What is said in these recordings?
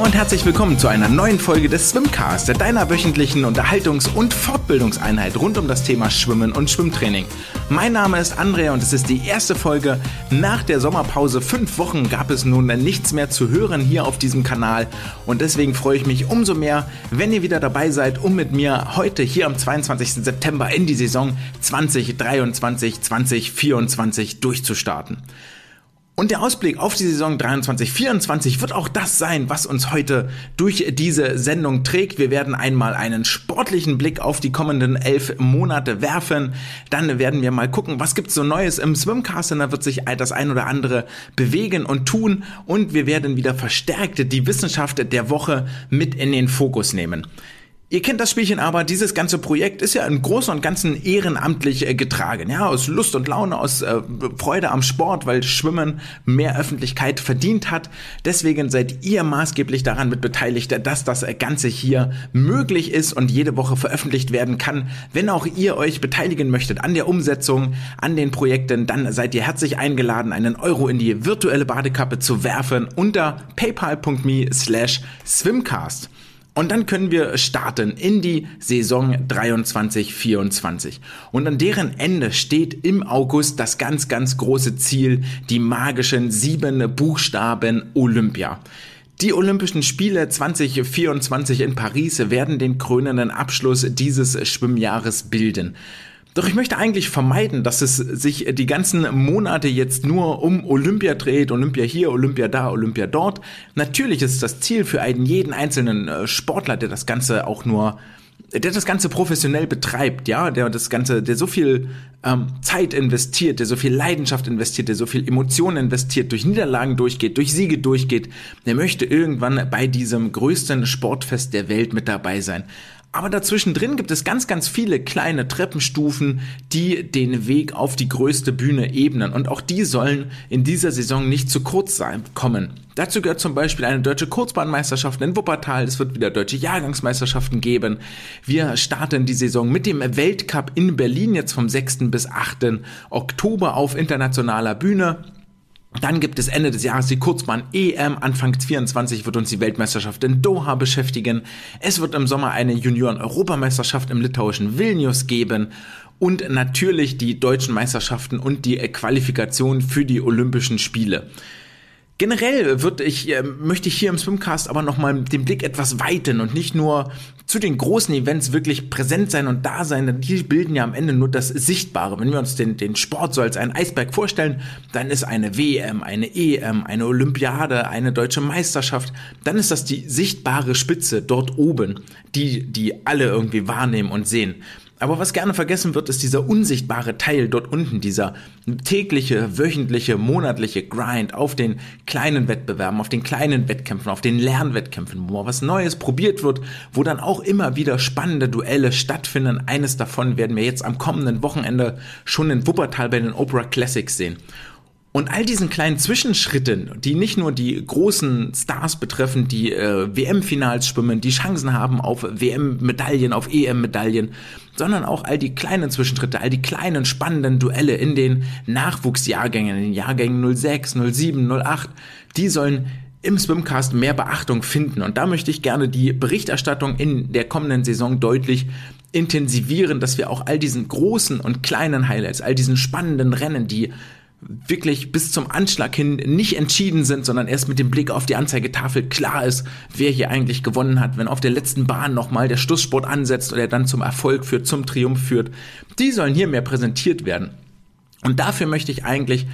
und herzlich willkommen zu einer neuen Folge des Swimcast, deiner wöchentlichen Unterhaltungs- und Fortbildungseinheit rund um das Thema Schwimmen und Schwimmtraining. Mein Name ist Andrea und es ist die erste Folge nach der Sommerpause. Fünf Wochen gab es nun nichts mehr zu hören hier auf diesem Kanal und deswegen freue ich mich umso mehr, wenn ihr wieder dabei seid, um mit mir heute hier am 22. September in die Saison 2023-2024 durchzustarten. Und der Ausblick auf die Saison 23-24 wird auch das sein, was uns heute durch diese Sendung trägt. Wir werden einmal einen sportlichen Blick auf die kommenden elf Monate werfen. Dann werden wir mal gucken, was gibt's so Neues im Swimcast. Da wird sich das ein oder andere bewegen und tun. Und wir werden wieder verstärkt die Wissenschaft der Woche mit in den Fokus nehmen. Ihr kennt das Spielchen aber, dieses ganze Projekt ist ja im Großen und Ganzen ehrenamtlich äh, getragen. Ja, aus Lust und Laune, aus äh, Freude am Sport, weil Schwimmen mehr Öffentlichkeit verdient hat. Deswegen seid ihr maßgeblich daran mit beteiligt, dass das Ganze hier möglich ist und jede Woche veröffentlicht werden kann. Wenn auch ihr euch beteiligen möchtet an der Umsetzung, an den Projekten, dann seid ihr herzlich eingeladen, einen Euro in die virtuelle Badekappe zu werfen unter paypal.me slash swimcast. Und dann können wir starten in die Saison 23-24. Und an deren Ende steht im August das ganz, ganz große Ziel, die magischen sieben Buchstaben Olympia. Die Olympischen Spiele 2024 in Paris werden den krönenden Abschluss dieses Schwimmjahres bilden. Doch ich möchte eigentlich vermeiden, dass es sich die ganzen Monate jetzt nur um Olympia dreht, Olympia hier, Olympia da, Olympia dort. Natürlich ist das Ziel für einen jeden einzelnen äh, Sportler, der das Ganze auch nur der das Ganze professionell betreibt, ja, der das Ganze, der so viel ähm, Zeit investiert, der so viel Leidenschaft investiert, der so viel Emotionen investiert, durch Niederlagen durchgeht, durch Siege durchgeht, der möchte irgendwann bei diesem größten Sportfest der Welt mit dabei sein. Aber dazwischen drin gibt es ganz, ganz viele kleine Treppenstufen, die den Weg auf die größte Bühne ebnen. Und auch die sollen in dieser Saison nicht zu kurz sein, kommen. Dazu gehört zum Beispiel eine deutsche Kurzbahnmeisterschaft in Wuppertal. Es wird wieder deutsche Jahrgangsmeisterschaften geben. Wir starten die Saison mit dem Weltcup in Berlin jetzt vom 6. bis 8. Oktober auf internationaler Bühne. Dann gibt es Ende des Jahres die Kurzbahn EM. Anfang 24 wird uns die Weltmeisterschaft in Doha beschäftigen. Es wird im Sommer eine Junioren-Europameisterschaft im litauischen Vilnius geben. Und natürlich die deutschen Meisterschaften und die Qualifikation für die Olympischen Spiele. Generell wird ich, äh, möchte ich hier im Swimcast aber nochmal den Blick etwas weiten und nicht nur zu den großen Events wirklich präsent sein und da sein, denn die bilden ja am Ende nur das Sichtbare. Wenn wir uns den, den Sport so als einen Eisberg vorstellen, dann ist eine WM, eine EM, eine Olympiade, eine deutsche Meisterschaft, dann ist das die sichtbare Spitze dort oben, die, die alle irgendwie wahrnehmen und sehen. Aber was gerne vergessen wird, ist dieser unsichtbare Teil dort unten, dieser tägliche, wöchentliche, monatliche Grind auf den kleinen Wettbewerben, auf den kleinen Wettkämpfen, auf den Lernwettkämpfen, wo was Neues probiert wird, wo dann auch immer wieder spannende Duelle stattfinden. Eines davon werden wir jetzt am kommenden Wochenende schon in Wuppertal bei den Opera Classics sehen. Und all diesen kleinen Zwischenschritten, die nicht nur die großen Stars betreffen, die äh, WM-Finals schwimmen, die Chancen haben auf WM-Medaillen, auf EM-Medaillen, sondern auch all die kleinen Zwischenschritte, all die kleinen spannenden Duelle in den Nachwuchsjahrgängen, in den Jahrgängen 06, 07, 08, die sollen im Swimcast mehr Beachtung finden. Und da möchte ich gerne die Berichterstattung in der kommenden Saison deutlich intensivieren, dass wir auch all diesen großen und kleinen Highlights, all diesen spannenden Rennen, die wirklich bis zum Anschlag hin nicht entschieden sind, sondern erst mit dem Blick auf die Anzeigetafel klar ist, wer hier eigentlich gewonnen hat, wenn auf der letzten Bahn nochmal der Schlusssport ansetzt oder dann zum Erfolg führt, zum Triumph führt. Die sollen hier mehr präsentiert werden. Und dafür möchte ich eigentlich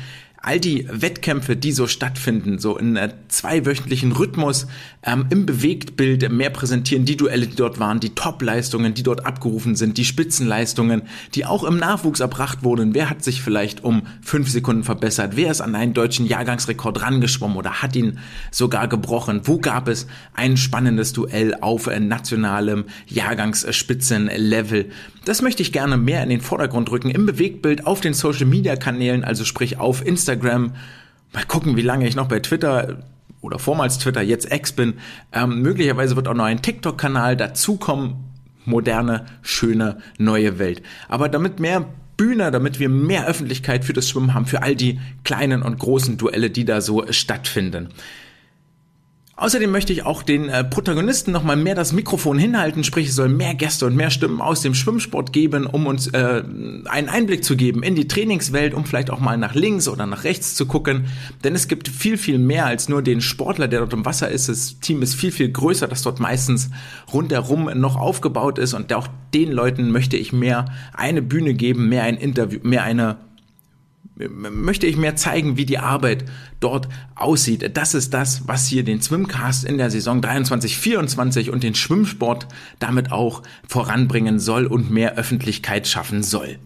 all die Wettkämpfe, die so stattfinden, so in äh, zweiwöchentlichen Rhythmus ähm, im Bewegtbild mehr präsentieren, die Duelle, die dort waren, die Top-Leistungen, die dort abgerufen sind, die Spitzenleistungen, die auch im Nachwuchs erbracht wurden. Wer hat sich vielleicht um fünf Sekunden verbessert? Wer ist an einen deutschen Jahrgangsrekord rangeschwommen oder hat ihn sogar gebrochen? Wo gab es ein spannendes Duell auf äh, nationalem Jahrgangsspitzenlevel? Das möchte ich gerne mehr in den Vordergrund rücken, im Bewegtbild auf den Social-Media-Kanälen, also sprich auf Instagram. Mal gucken, wie lange ich noch bei Twitter oder vormals Twitter, jetzt X bin. Ähm, möglicherweise wird auch noch ein TikTok-Kanal dazukommen. Moderne, schöne, neue Welt. Aber damit mehr Bühne, damit wir mehr Öffentlichkeit für das Schwimmen haben, für all die kleinen und großen Duelle, die da so stattfinden. Außerdem möchte ich auch den äh, Protagonisten nochmal mehr das Mikrofon hinhalten, sprich es soll mehr Gäste und mehr Stimmen aus dem Schwimmsport geben, um uns äh, einen Einblick zu geben in die Trainingswelt, um vielleicht auch mal nach links oder nach rechts zu gucken. Denn es gibt viel, viel mehr als nur den Sportler, der dort im Wasser ist. Das Team ist viel, viel größer, das dort meistens rundherum noch aufgebaut ist und auch den Leuten möchte ich mehr eine Bühne geben, mehr ein Interview, mehr eine möchte ich mehr zeigen, wie die Arbeit dort aussieht. Das ist das, was hier den Swimcast in der Saison 23, 24 und den Schwimmsport damit auch voranbringen soll und mehr Öffentlichkeit schaffen soll.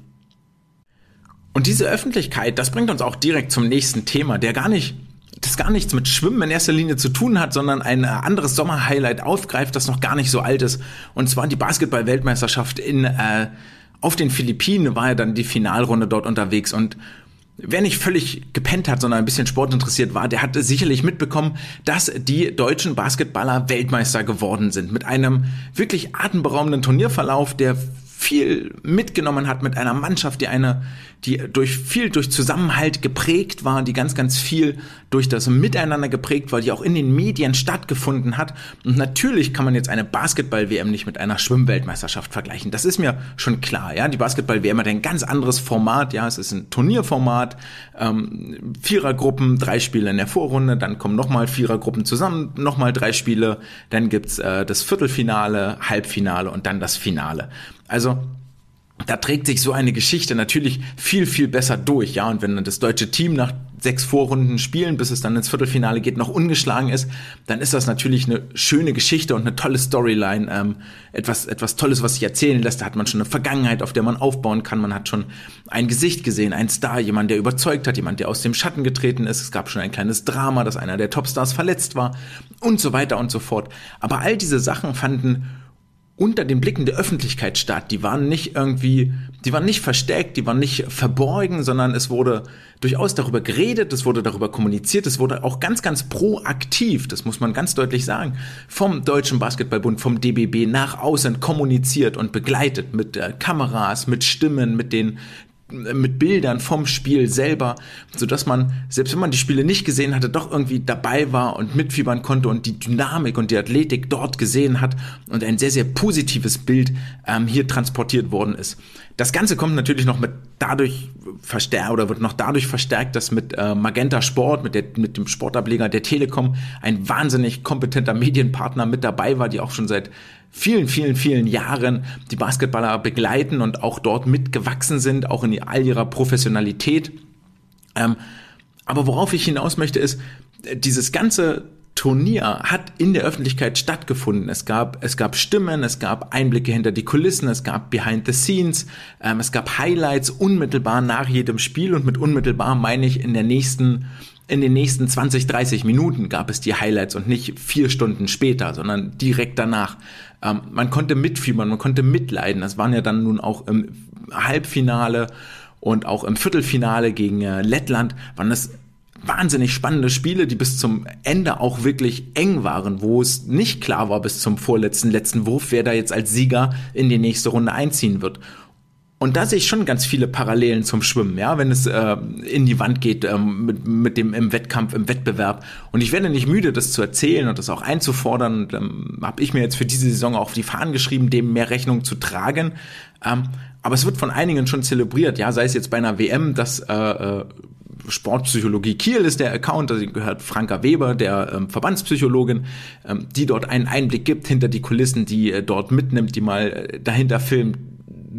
Und diese Öffentlichkeit, das bringt uns auch direkt zum nächsten Thema, der gar nicht das gar nichts mit Schwimmen in erster Linie zu tun hat, sondern ein anderes Sommerhighlight aufgreift, das noch gar nicht so alt ist. Und zwar die Basketball-Weltmeisterschaft in äh, auf den Philippinen war ja dann die Finalrunde dort unterwegs und Wer nicht völlig gepennt hat, sondern ein bisschen sportinteressiert war, der hat sicherlich mitbekommen, dass die deutschen Basketballer Weltmeister geworden sind. Mit einem wirklich atemberaubenden Turnierverlauf, der viel mitgenommen hat mit einer Mannschaft, die eine, die durch viel durch Zusammenhalt geprägt war, die ganz, ganz viel durch das Miteinander geprägt war, die auch in den Medien stattgefunden hat. Und natürlich kann man jetzt eine Basketball-WM nicht mit einer Schwimmweltmeisterschaft vergleichen. Das ist mir schon klar, ja. Die Basketball-WM hat ein ganz anderes Format, ja. Es ist ein Turnierformat, ähm, Vierergruppen, drei Spiele in der Vorrunde, dann kommen nochmal Vierergruppen zusammen, nochmal drei Spiele, dann gibt's äh, das Viertelfinale, Halbfinale und dann das Finale. Also da trägt sich so eine Geschichte natürlich viel, viel besser durch, ja. Und wenn das deutsche Team nach sechs Vorrunden spielen, bis es dann ins Viertelfinale geht, noch ungeschlagen ist, dann ist das natürlich eine schöne Geschichte und eine tolle Storyline. Ähm, etwas, etwas Tolles, was sich erzählen lässt. Da hat man schon eine Vergangenheit, auf der man aufbauen kann. Man hat schon ein Gesicht gesehen, ein Star, jemand, der überzeugt hat, jemand, der aus dem Schatten getreten ist. Es gab schon ein kleines Drama, dass einer der Topstars verletzt war und so weiter und so fort. Aber all diese Sachen fanden unter den Blicken der Öffentlichkeit statt. Die waren nicht irgendwie, die waren nicht versteckt, die waren nicht verborgen, sondern es wurde durchaus darüber geredet, es wurde darüber kommuniziert, es wurde auch ganz, ganz proaktiv, das muss man ganz deutlich sagen, vom Deutschen Basketballbund, vom DBB nach außen kommuniziert und begleitet mit äh, Kameras, mit Stimmen, mit den mit Bildern vom Spiel selber, so dass man, selbst wenn man die Spiele nicht gesehen hatte, doch irgendwie dabei war und mitfiebern konnte und die Dynamik und die Athletik dort gesehen hat und ein sehr, sehr positives Bild ähm, hier transportiert worden ist. Das Ganze kommt natürlich noch mit dadurch verstärkt oder wird noch dadurch verstärkt, dass mit äh, Magenta Sport, mit, der, mit dem Sportableger der Telekom, ein wahnsinnig kompetenter Medienpartner mit dabei war, die auch schon seit vielen, vielen, vielen Jahren die Basketballer begleiten und auch dort mitgewachsen sind, auch in all ihrer Professionalität. Ähm, aber worauf ich hinaus möchte, ist, dieses ganze Turnier hat in der Öffentlichkeit stattgefunden. Es gab, es gab Stimmen, es gab Einblicke hinter die Kulissen, es gab Behind the Scenes, ähm, es gab Highlights unmittelbar nach jedem Spiel und mit unmittelbar meine ich in der nächsten in den nächsten 20, 30 Minuten gab es die Highlights und nicht vier Stunden später, sondern direkt danach. Ähm, man konnte mitfiebern, man konnte mitleiden. Das waren ja dann nun auch im Halbfinale und auch im Viertelfinale gegen äh, Lettland, waren das wahnsinnig spannende Spiele, die bis zum Ende auch wirklich eng waren, wo es nicht klar war bis zum vorletzten letzten Wurf, wer da jetzt als Sieger in die nächste Runde einziehen wird. Und da sehe ich schon ganz viele Parallelen zum Schwimmen, ja, wenn es äh, in die Wand geht ähm, mit, mit dem im Wettkampf, im Wettbewerb. Und ich werde nicht müde, das zu erzählen und das auch einzufordern. Und ähm, habe ich mir jetzt für diese Saison auch auf die Fahnen geschrieben, dem mehr Rechnung zu tragen. Ähm, aber es wird von einigen schon zelebriert, ja, sei es jetzt bei einer WM, dass äh, äh, Sportpsychologie Kiel ist der Account, da gehört Franka Weber, der ähm, Verbandspsychologin, ähm, die dort einen Einblick gibt hinter die Kulissen, die äh, dort mitnimmt, die mal äh, dahinter filmt,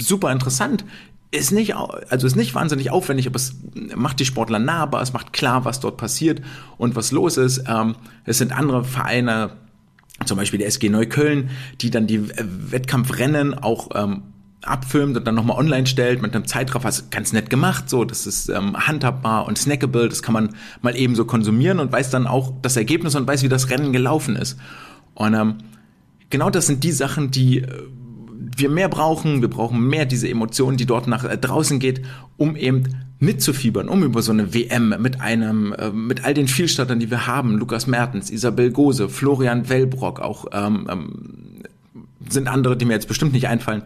super interessant. Ist nicht, also ist nicht wahnsinnig aufwendig, aber es macht die Sportler nahbar, es macht klar, was dort passiert und was los ist. Ähm, es sind andere Vereine, zum Beispiel der SG Neukölln, die dann die Wettkampfrennen auch ähm, abfilmt und dann nochmal online stellt mit einem Zeitraffer. Das ist ganz nett gemacht, so, das ist ähm, handhabbar und snackable, das kann man mal eben so konsumieren und weiß dann auch das Ergebnis und weiß, wie das Rennen gelaufen ist. Und genau das sind die Sachen, die äh, wir mehr brauchen. Wir brauchen mehr diese Emotionen, die dort nach äh, draußen geht, um eben mitzufiebern, um über so eine WM mit einem, äh, mit all den Vielstattern, die wir haben, Lukas Mertens, Isabel Gose, Florian Wellbrock, auch ähm, ähm, sind andere, die mir jetzt bestimmt nicht einfallen,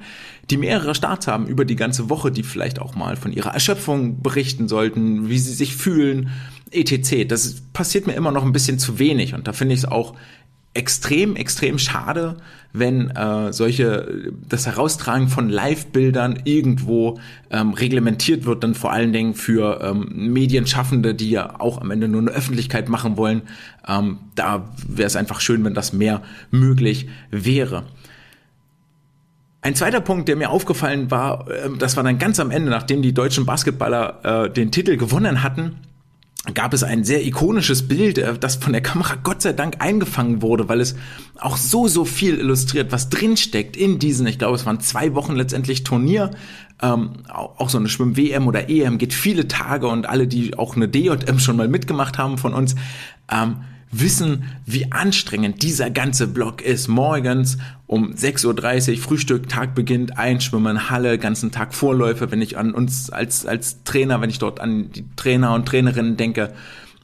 die mehrere Starts haben über die ganze Woche, die vielleicht auch mal von ihrer Erschöpfung berichten sollten, wie sie sich fühlen, etc. Das passiert mir immer noch ein bisschen zu wenig und da finde ich es auch extrem, extrem schade, wenn äh, solche das Heraustragen von Live-Bildern irgendwo ähm, reglementiert wird, dann vor allen Dingen für ähm, Medienschaffende, die ja auch am Ende nur eine Öffentlichkeit machen wollen. Ähm, da wäre es einfach schön, wenn das mehr möglich wäre. Ein zweiter Punkt, der mir aufgefallen war, äh, das war dann ganz am Ende, nachdem die deutschen Basketballer äh, den Titel gewonnen hatten, gab es ein sehr ikonisches Bild, äh, das von der Kamera Gott sei Dank eingefangen wurde, weil es auch so, so viel illustriert, was drinsteckt in diesen, ich glaube, es waren zwei Wochen letztendlich Turnier, ähm, auch so eine Schwimm-WM oder EM geht viele Tage und alle, die auch eine DJM schon mal mitgemacht haben von uns, ähm, wissen, wie anstrengend dieser ganze Block ist. Morgens um 6.30 Uhr, Frühstück, Tag beginnt, Einschwimmen, Halle, ganzen Tag Vorläufe, wenn ich an uns als, als Trainer, wenn ich dort an die Trainer und Trainerinnen denke,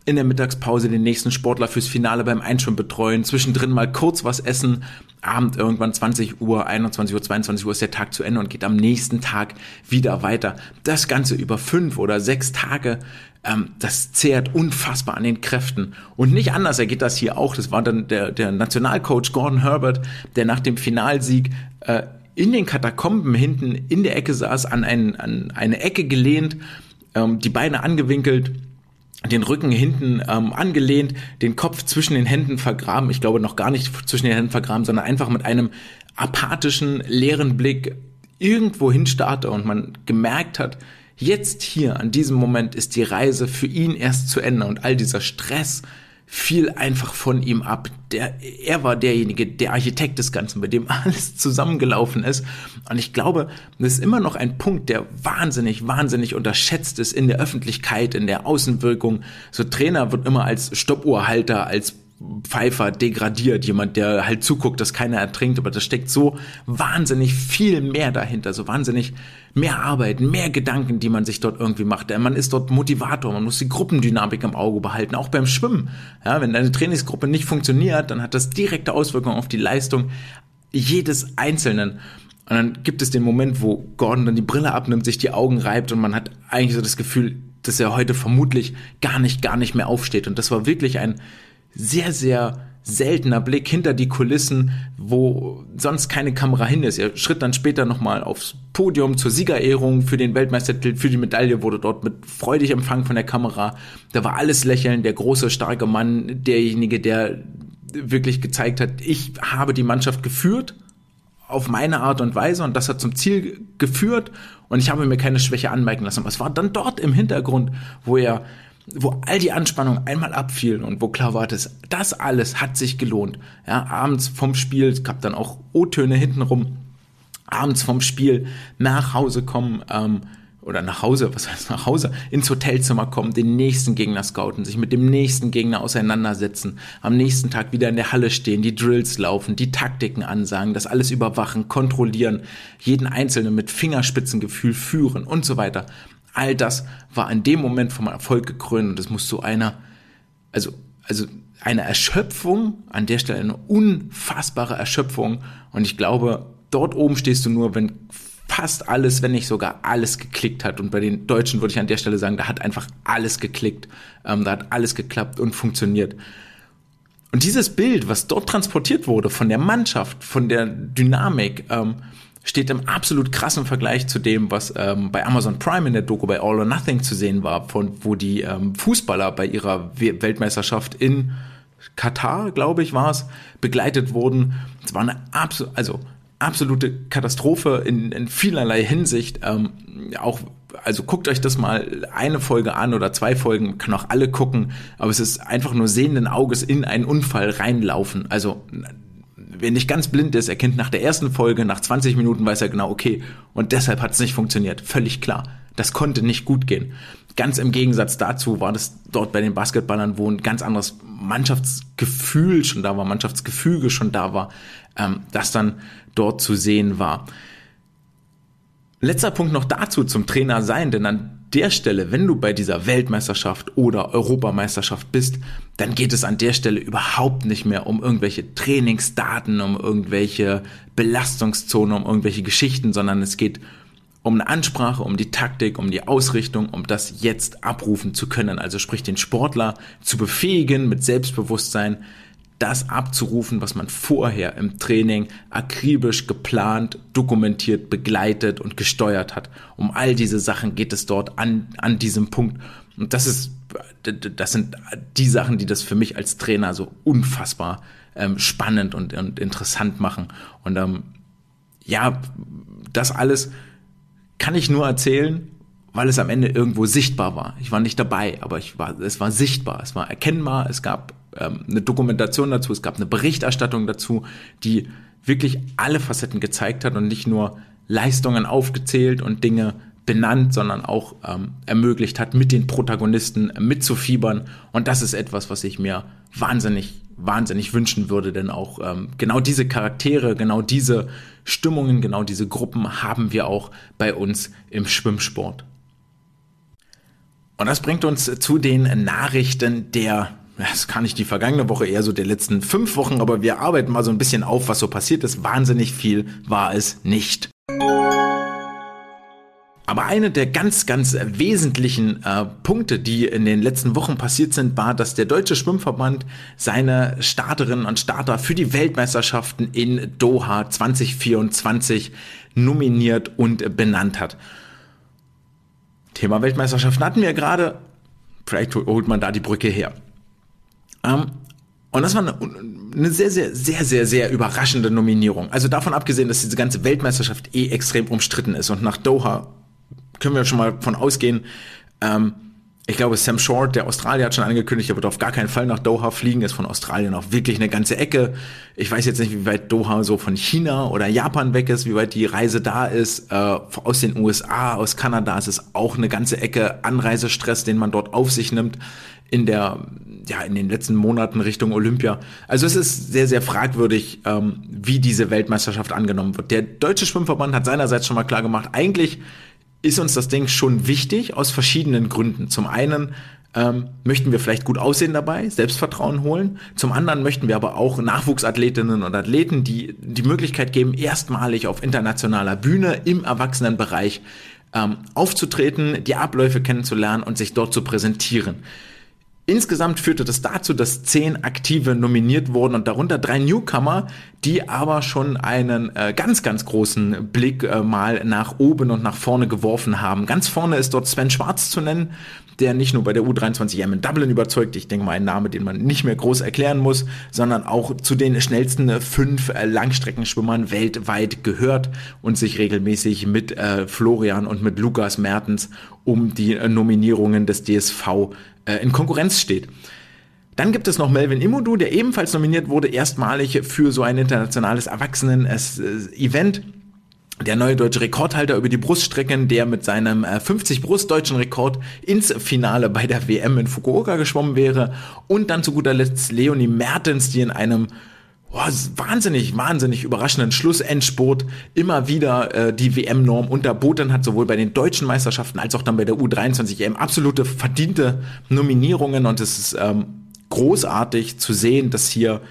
in der Mittagspause den nächsten Sportler fürs Finale beim Einschwimmen betreuen, zwischendrin mal kurz was essen, Abend irgendwann 20 Uhr, 21 Uhr, 22 Uhr ist der Tag zu Ende und geht am nächsten Tag wieder weiter. Das Ganze über fünf oder sechs Tage ähm, das zehrt unfassbar an den Kräften. Und nicht anders ergeht das hier auch. Das war dann der, der Nationalcoach Gordon Herbert, der nach dem Finalsieg äh, in den Katakomben hinten in der Ecke saß, an, ein, an eine Ecke gelehnt, ähm, die Beine angewinkelt, den Rücken hinten ähm, angelehnt, den Kopf zwischen den Händen vergraben. Ich glaube noch gar nicht zwischen den Händen vergraben, sondern einfach mit einem apathischen, leeren Blick irgendwo hinstarrte und man gemerkt hat, Jetzt hier, an diesem Moment, ist die Reise für ihn erst zu Ende und all dieser Stress fiel einfach von ihm ab. Der, er war derjenige, der Architekt des Ganzen, bei dem alles zusammengelaufen ist. Und ich glaube, das ist immer noch ein Punkt, der wahnsinnig, wahnsinnig unterschätzt ist in der Öffentlichkeit, in der Außenwirkung. So Trainer wird immer als Stoppuhrhalter, als Pfeifer degradiert, jemand, der halt zuguckt, dass keiner ertrinkt, aber da steckt so wahnsinnig viel mehr dahinter, so wahnsinnig mehr Arbeit, mehr Gedanken, die man sich dort irgendwie macht. Man ist dort Motivator, man muss die Gruppendynamik im Auge behalten, auch beim Schwimmen. Ja, wenn deine Trainingsgruppe nicht funktioniert, dann hat das direkte Auswirkungen auf die Leistung jedes Einzelnen. Und dann gibt es den Moment, wo Gordon dann die Brille abnimmt, sich die Augen reibt und man hat eigentlich so das Gefühl, dass er heute vermutlich gar nicht, gar nicht mehr aufsteht. Und das war wirklich ein sehr, sehr seltener Blick hinter die Kulissen, wo sonst keine Kamera hin ist. Er schritt dann später nochmal aufs Podium zur Siegerehrung für den Weltmeistertitel, für die Medaille, wurde dort mit freudig empfangen von der Kamera. Da war alles lächeln, der große, starke Mann, derjenige, der wirklich gezeigt hat, ich habe die Mannschaft geführt auf meine Art und Weise und das hat zum Ziel geführt und ich habe mir keine Schwäche anmerken lassen. Es war dann dort im Hintergrund, wo er wo all die Anspannung einmal abfiel und wo klar war, dass das alles hat sich gelohnt. Ja, abends vom Spiel, es gab dann auch O-Töne hintenrum, abends vom Spiel nach Hause kommen, ähm, oder nach Hause, was heißt nach Hause, ins Hotelzimmer kommen, den nächsten Gegner scouten, sich mit dem nächsten Gegner auseinandersetzen, am nächsten Tag wieder in der Halle stehen, die Drills laufen, die Taktiken ansagen, das alles überwachen, kontrollieren, jeden Einzelnen mit Fingerspitzengefühl führen und so weiter all das war in dem Moment vom Erfolg gekrönt und es muss so einer, also, also eine Erschöpfung, an der Stelle eine unfassbare Erschöpfung und ich glaube, dort oben stehst du nur, wenn fast alles, wenn nicht sogar alles geklickt hat. Und bei den Deutschen würde ich an der Stelle sagen, da hat einfach alles geklickt. Ähm, da hat alles geklappt und funktioniert. Und dieses Bild, was dort transportiert wurde von der Mannschaft, von der Dynamik, ähm, steht im absolut krassen Vergleich zu dem, was ähm, bei Amazon Prime in der Doku bei All or Nothing zu sehen war, von wo die ähm, Fußballer bei ihrer Weltmeisterschaft in Katar, glaube ich, war es, begleitet wurden. Es war eine absolute, also absolute Katastrophe in, in vielerlei Hinsicht. Ähm, auch, also guckt euch das mal eine Folge an oder zwei Folgen, kann auch alle gucken, aber es ist einfach nur sehenden Auges in einen Unfall reinlaufen. Also wer nicht ganz blind ist, erkennt nach der ersten Folge, nach 20 Minuten weiß er genau, okay, und deshalb hat es nicht funktioniert. Völlig klar. Das konnte nicht gut gehen. Ganz im Gegensatz dazu war das dort bei den Basketballern, wo ein ganz anderes Mannschaftsgefühl schon da war, Mannschaftsgefüge schon da war, ähm, das dann dort zu sehen war. Letzter Punkt noch dazu zum Trainer sein, denn an der Stelle, wenn du bei dieser Weltmeisterschaft oder Europameisterschaft bist, dann geht es an der Stelle überhaupt nicht mehr um irgendwelche Trainingsdaten, um irgendwelche Belastungszonen, um irgendwelche Geschichten, sondern es geht um eine Ansprache, um die Taktik, um die Ausrichtung, um das jetzt abrufen zu können. Also sprich den Sportler zu befähigen mit Selbstbewusstsein, das abzurufen, was man vorher im Training akribisch geplant, dokumentiert, begleitet und gesteuert hat. Um all diese Sachen geht es dort an, an diesem Punkt. Und das ist, das sind die Sachen, die das für mich als Trainer so unfassbar ähm, spannend und, und interessant machen. Und ähm, ja, das alles kann ich nur erzählen, weil es am Ende irgendwo sichtbar war. Ich war nicht dabei, aber ich war, es war sichtbar, es war erkennbar, es gab ähm, eine Dokumentation dazu, es gab eine Berichterstattung dazu, die wirklich alle Facetten gezeigt hat und nicht nur Leistungen aufgezählt und Dinge benannt, sondern auch ähm, ermöglicht hat, mit den Protagonisten mitzufiebern. Und das ist etwas, was ich mir wahnsinnig, wahnsinnig wünschen würde, denn auch ähm, genau diese Charaktere, genau diese Stimmungen, genau diese Gruppen haben wir auch bei uns im Schwimmsport. Und das bringt uns zu den Nachrichten der das kann nicht die vergangene Woche, eher so der letzten fünf Wochen, aber wir arbeiten mal so ein bisschen auf, was so passiert ist. Wahnsinnig viel war es nicht. Aber eine der ganz, ganz wesentlichen äh, Punkte, die in den letzten Wochen passiert sind, war, dass der Deutsche Schwimmverband seine Starterinnen und Starter für die Weltmeisterschaften in Doha 2024 nominiert und benannt hat. Thema Weltmeisterschaften hatten wir gerade. Vielleicht holt man da die Brücke her. Ähm, und das war eine, eine, sehr, sehr, sehr, sehr, sehr überraschende Nominierung. Also davon abgesehen, dass diese ganze Weltmeisterschaft eh extrem umstritten ist und nach Doha können wir schon mal von ausgehen. Ähm, ich glaube, Sam Short, der Australier, hat schon angekündigt, er wird auf gar keinen Fall nach Doha fliegen. Ist von Australien auch wirklich eine ganze Ecke. Ich weiß jetzt nicht, wie weit Doha so von China oder Japan weg ist, wie weit die Reise da ist. Äh, aus den USA, aus Kanada ist es auch eine ganze Ecke Anreisestress, den man dort auf sich nimmt in der ja in den letzten Monaten Richtung Olympia. Also es ist sehr sehr fragwürdig, ähm, wie diese Weltmeisterschaft angenommen wird. Der deutsche Schwimmverband hat seinerseits schon mal klar gemacht, eigentlich ist uns das Ding schon wichtig aus verschiedenen Gründen. Zum einen ähm, möchten wir vielleicht gut aussehen dabei, Selbstvertrauen holen. Zum anderen möchten wir aber auch Nachwuchsathletinnen und Athleten, die die Möglichkeit geben, erstmalig auf internationaler Bühne im Erwachsenenbereich ähm, aufzutreten, die Abläufe kennenzulernen und sich dort zu präsentieren. Insgesamt führte das dazu, dass zehn Aktive nominiert wurden und darunter drei Newcomer, die aber schon einen äh, ganz, ganz großen Blick äh, mal nach oben und nach vorne geworfen haben. Ganz vorne ist dort Sven Schwarz zu nennen, der nicht nur bei der U23 M in Dublin überzeugt, ich denke mal ein Name, den man nicht mehr groß erklären muss, sondern auch zu den schnellsten fünf äh, Langstreckenschwimmern weltweit gehört und sich regelmäßig mit äh, Florian und mit Lukas Mertens um die äh, Nominierungen des DSV äh, in Konkurrenz steht. Dann gibt es noch Melvin Imodu, der ebenfalls nominiert wurde, erstmalig für so ein internationales Erwachsenen-Event. Der neue deutsche Rekordhalter über die Bruststrecken, der mit seinem 50 Brustdeutschen Rekord ins Finale bei der WM in Fukuoka geschwommen wäre. Und dann zu guter Letzt Leonie Mertens, die in einem oh, wahnsinnig, wahnsinnig überraschenden Schlussendspurt immer wieder äh, die WM-Norm unterboten hat, sowohl bei den deutschen Meisterschaften als auch dann bei der U23 EM. Absolute verdiente Nominierungen und es ist ähm, großartig zu sehen, dass hier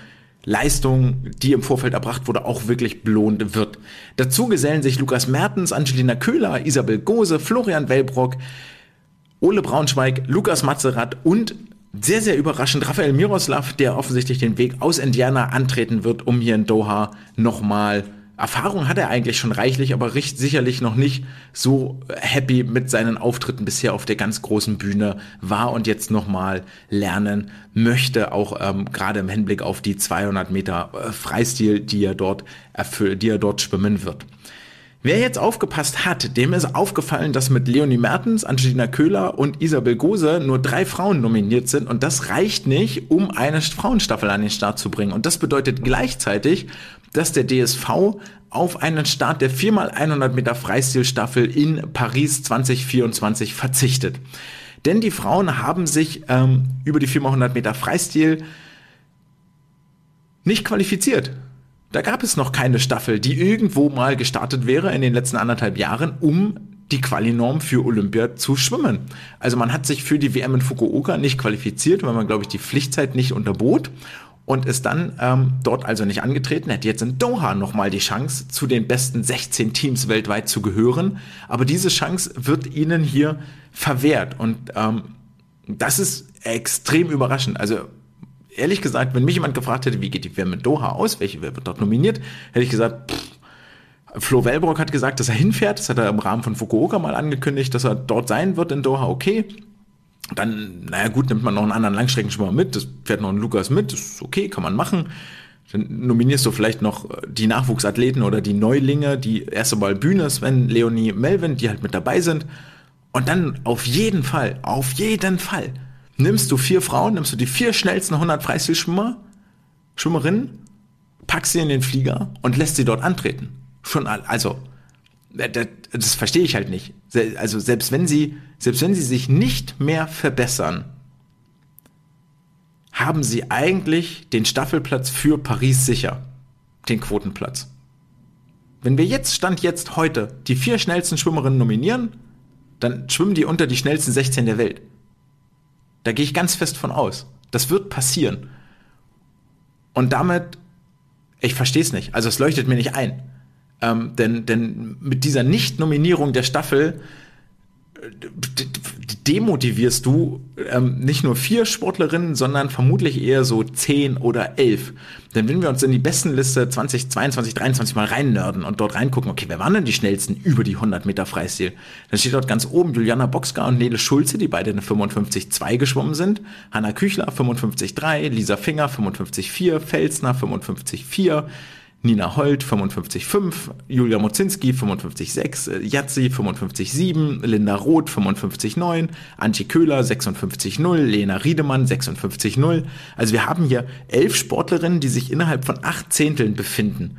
Leistung, die im Vorfeld erbracht wurde, auch wirklich belohnt wird. Dazu gesellen sich Lukas Mertens, Angelina Köhler, Isabel Gose, Florian Wellbrock, Ole Braunschweig, Lukas Matzerath und sehr, sehr überraschend Rafael Miroslav, der offensichtlich den Weg aus Indiana antreten wird, um hier in Doha nochmal Erfahrung hat er eigentlich schon reichlich, aber riecht sicherlich noch nicht so happy mit seinen Auftritten bisher auf der ganz großen Bühne war und jetzt nochmal lernen möchte, auch ähm, gerade im Hinblick auf die 200 Meter äh, Freistil, die er dort erfüllt, die er dort schwimmen wird. Wer jetzt aufgepasst hat, dem ist aufgefallen, dass mit Leonie Mertens, Angelina Köhler und Isabel Gose nur drei Frauen nominiert sind und das reicht nicht, um eine Frauenstaffel an den Start zu bringen. Und das bedeutet gleichzeitig, dass der DSV auf einen Start der 4x100 Meter Freistilstaffel in Paris 2024 verzichtet. Denn die Frauen haben sich ähm, über die 4x100 Meter Freistil nicht qualifiziert. Da gab es noch keine Staffel, die irgendwo mal gestartet wäre in den letzten anderthalb Jahren, um die Qualinorm für Olympia zu schwimmen. Also man hat sich für die WM in Fukuoka nicht qualifiziert, weil man, glaube ich, die Pflichtzeit nicht unterbot. Und ist dann ähm, dort also nicht angetreten, hätte jetzt in Doha nochmal die Chance, zu den besten 16 Teams weltweit zu gehören. Aber diese Chance wird ihnen hier verwehrt. Und ähm, das ist extrem überraschend. Also ehrlich gesagt, wenn mich jemand gefragt hätte, wie geht die WM in Doha aus, welche wer wird dort nominiert, hätte ich gesagt, pff, Flo Wellbrock hat gesagt, dass er hinfährt. Das hat er im Rahmen von Fukuoka mal angekündigt, dass er dort sein wird in Doha. Okay. Dann, naja gut, nimmt man noch einen anderen Langstreckenschwimmer mit. Das fährt noch ein Lukas mit. Das ist okay, kann man machen. Dann nominierst du vielleicht noch die Nachwuchsathleten oder die Neulinge, die erste Mal Bühne, Sven, Leonie, Melvin, die halt mit dabei sind. Und dann auf jeden Fall, auf jeden Fall, nimmst du vier Frauen, nimmst du die vier schnellsten 100 Freistilschwimmer, Schwimmerinnen, packst sie in den Flieger und lässt sie dort antreten. Schon, also, das, das verstehe ich halt nicht. Also, selbst wenn sie, selbst wenn sie sich nicht mehr verbessern, haben sie eigentlich den Staffelplatz für Paris sicher. Den Quotenplatz. Wenn wir jetzt, Stand jetzt heute, die vier schnellsten Schwimmerinnen nominieren, dann schwimmen die unter die schnellsten 16 der Welt. Da gehe ich ganz fest von aus. Das wird passieren. Und damit, ich verstehe es nicht. Also es leuchtet mir nicht ein. Ähm, denn, denn mit dieser Nicht-Nominierung der Staffel demotivierst du ähm, nicht nur vier Sportlerinnen, sondern vermutlich eher so zehn oder elf. Denn wenn wir uns in die Bestenliste 2022, 2023 mal reinnörden und dort reingucken, okay, wer waren denn die schnellsten über die 100 Meter Freistil? Dann steht dort ganz oben Juliana Boxka und Nele Schulze, die beide eine 55,2 geschwommen sind. Hanna Küchler 55,3, Lisa Finger 55,4, Felsner 55,4, Nina Holt 55,5, Julia Mozinski 55,6, Jatzi 55,7, Linda Roth 55,9, Antje Köhler 56,0, Lena Riedemann 56,0. Also wir haben hier elf Sportlerinnen, die sich innerhalb von acht Zehnteln befinden,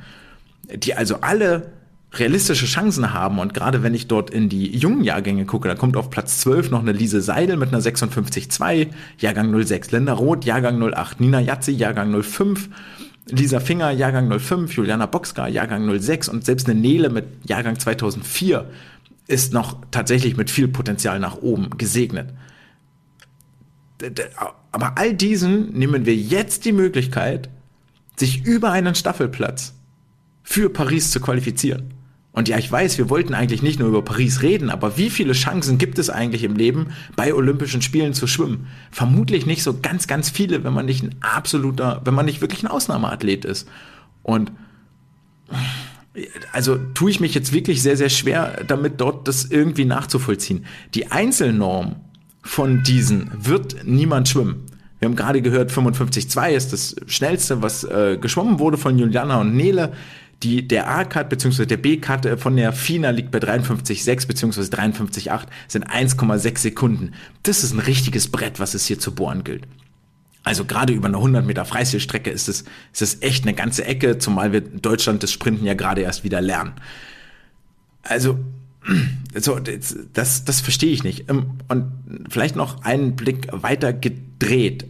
die also alle realistische Chancen haben und gerade wenn ich dort in die jungen Jahrgänge gucke, da kommt auf Platz 12 noch eine Lise Seidel mit einer 56,2, Jahrgang 06, Linda Roth, Jahrgang 08, Nina Jatzi, Jahrgang 05, Lisa Finger, Jahrgang 05, Juliana Boxka, Jahrgang 06 und selbst eine Nele mit Jahrgang 2004 ist noch tatsächlich mit viel Potenzial nach oben gesegnet. Aber all diesen nehmen wir jetzt die Möglichkeit, sich über einen Staffelplatz für Paris zu qualifizieren. Und ja, ich weiß, wir wollten eigentlich nicht nur über Paris reden, aber wie viele Chancen gibt es eigentlich im Leben, bei Olympischen Spielen zu schwimmen? Vermutlich nicht so ganz, ganz viele, wenn man nicht ein absoluter, wenn man nicht wirklich ein Ausnahmeathlet ist. Und also tue ich mich jetzt wirklich sehr, sehr schwer damit, dort das irgendwie nachzuvollziehen. Die Einzelnorm von diesen wird niemand schwimmen. Wir haben gerade gehört, 55,2 ist das schnellste, was äh, geschwommen wurde von Juliana und Nele. Die, der A-Cut bzw. der B-Cut äh, von der FINA liegt bei 53,6 bzw. 53,8 sind 1,6 Sekunden. Das ist ein richtiges Brett, was es hier zu bohren gilt. Also gerade über eine 100 Meter Freistilstrecke ist es, ist es echt eine ganze Ecke, zumal wir in Deutschland das Sprinten ja gerade erst wieder lernen. Also, so, das, das verstehe ich nicht. Ähm, und vielleicht noch einen Blick weiter gedreht.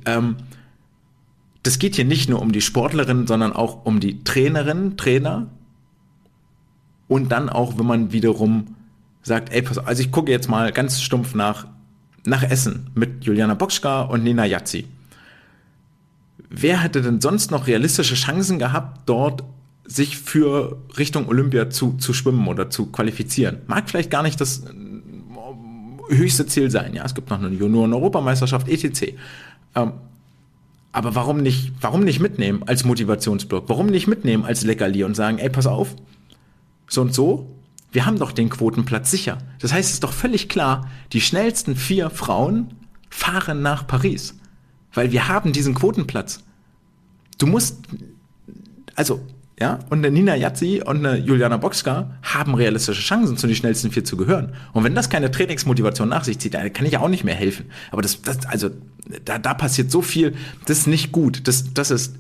Das geht hier nicht nur um die Sportlerin, sondern auch um die Trainerinnen, Trainer. Und dann auch, wenn man wiederum sagt, ey, pass auf, also ich gucke jetzt mal ganz stumpf nach, nach Essen mit Juliana Boxka und Nina Jazzi. Wer hätte denn sonst noch realistische Chancen gehabt, dort sich für Richtung Olympia zu, zu schwimmen oder zu qualifizieren? Mag vielleicht gar nicht das äh, höchste Ziel sein. Ja, es gibt noch eine Junioren-Europameisterschaft, etc. Ähm, aber warum nicht, warum nicht mitnehmen als Motivationsblock? Warum nicht mitnehmen als Leckerli und sagen, ey, pass auf, so und so, wir haben doch den Quotenplatz sicher. Das heißt, es ist doch völlig klar, die schnellsten vier Frauen fahren nach Paris. Weil wir haben diesen Quotenplatz. Du musst, also, ja, und eine Nina Jazzi und eine Juliana Boxka haben realistische Chancen, zu den schnellsten vier zu gehören. Und wenn das keine Trainingsmotivation nach sich zieht, dann kann ich ja auch nicht mehr helfen. Aber das, das also, da, da passiert so viel, das ist nicht gut. Das, das ist,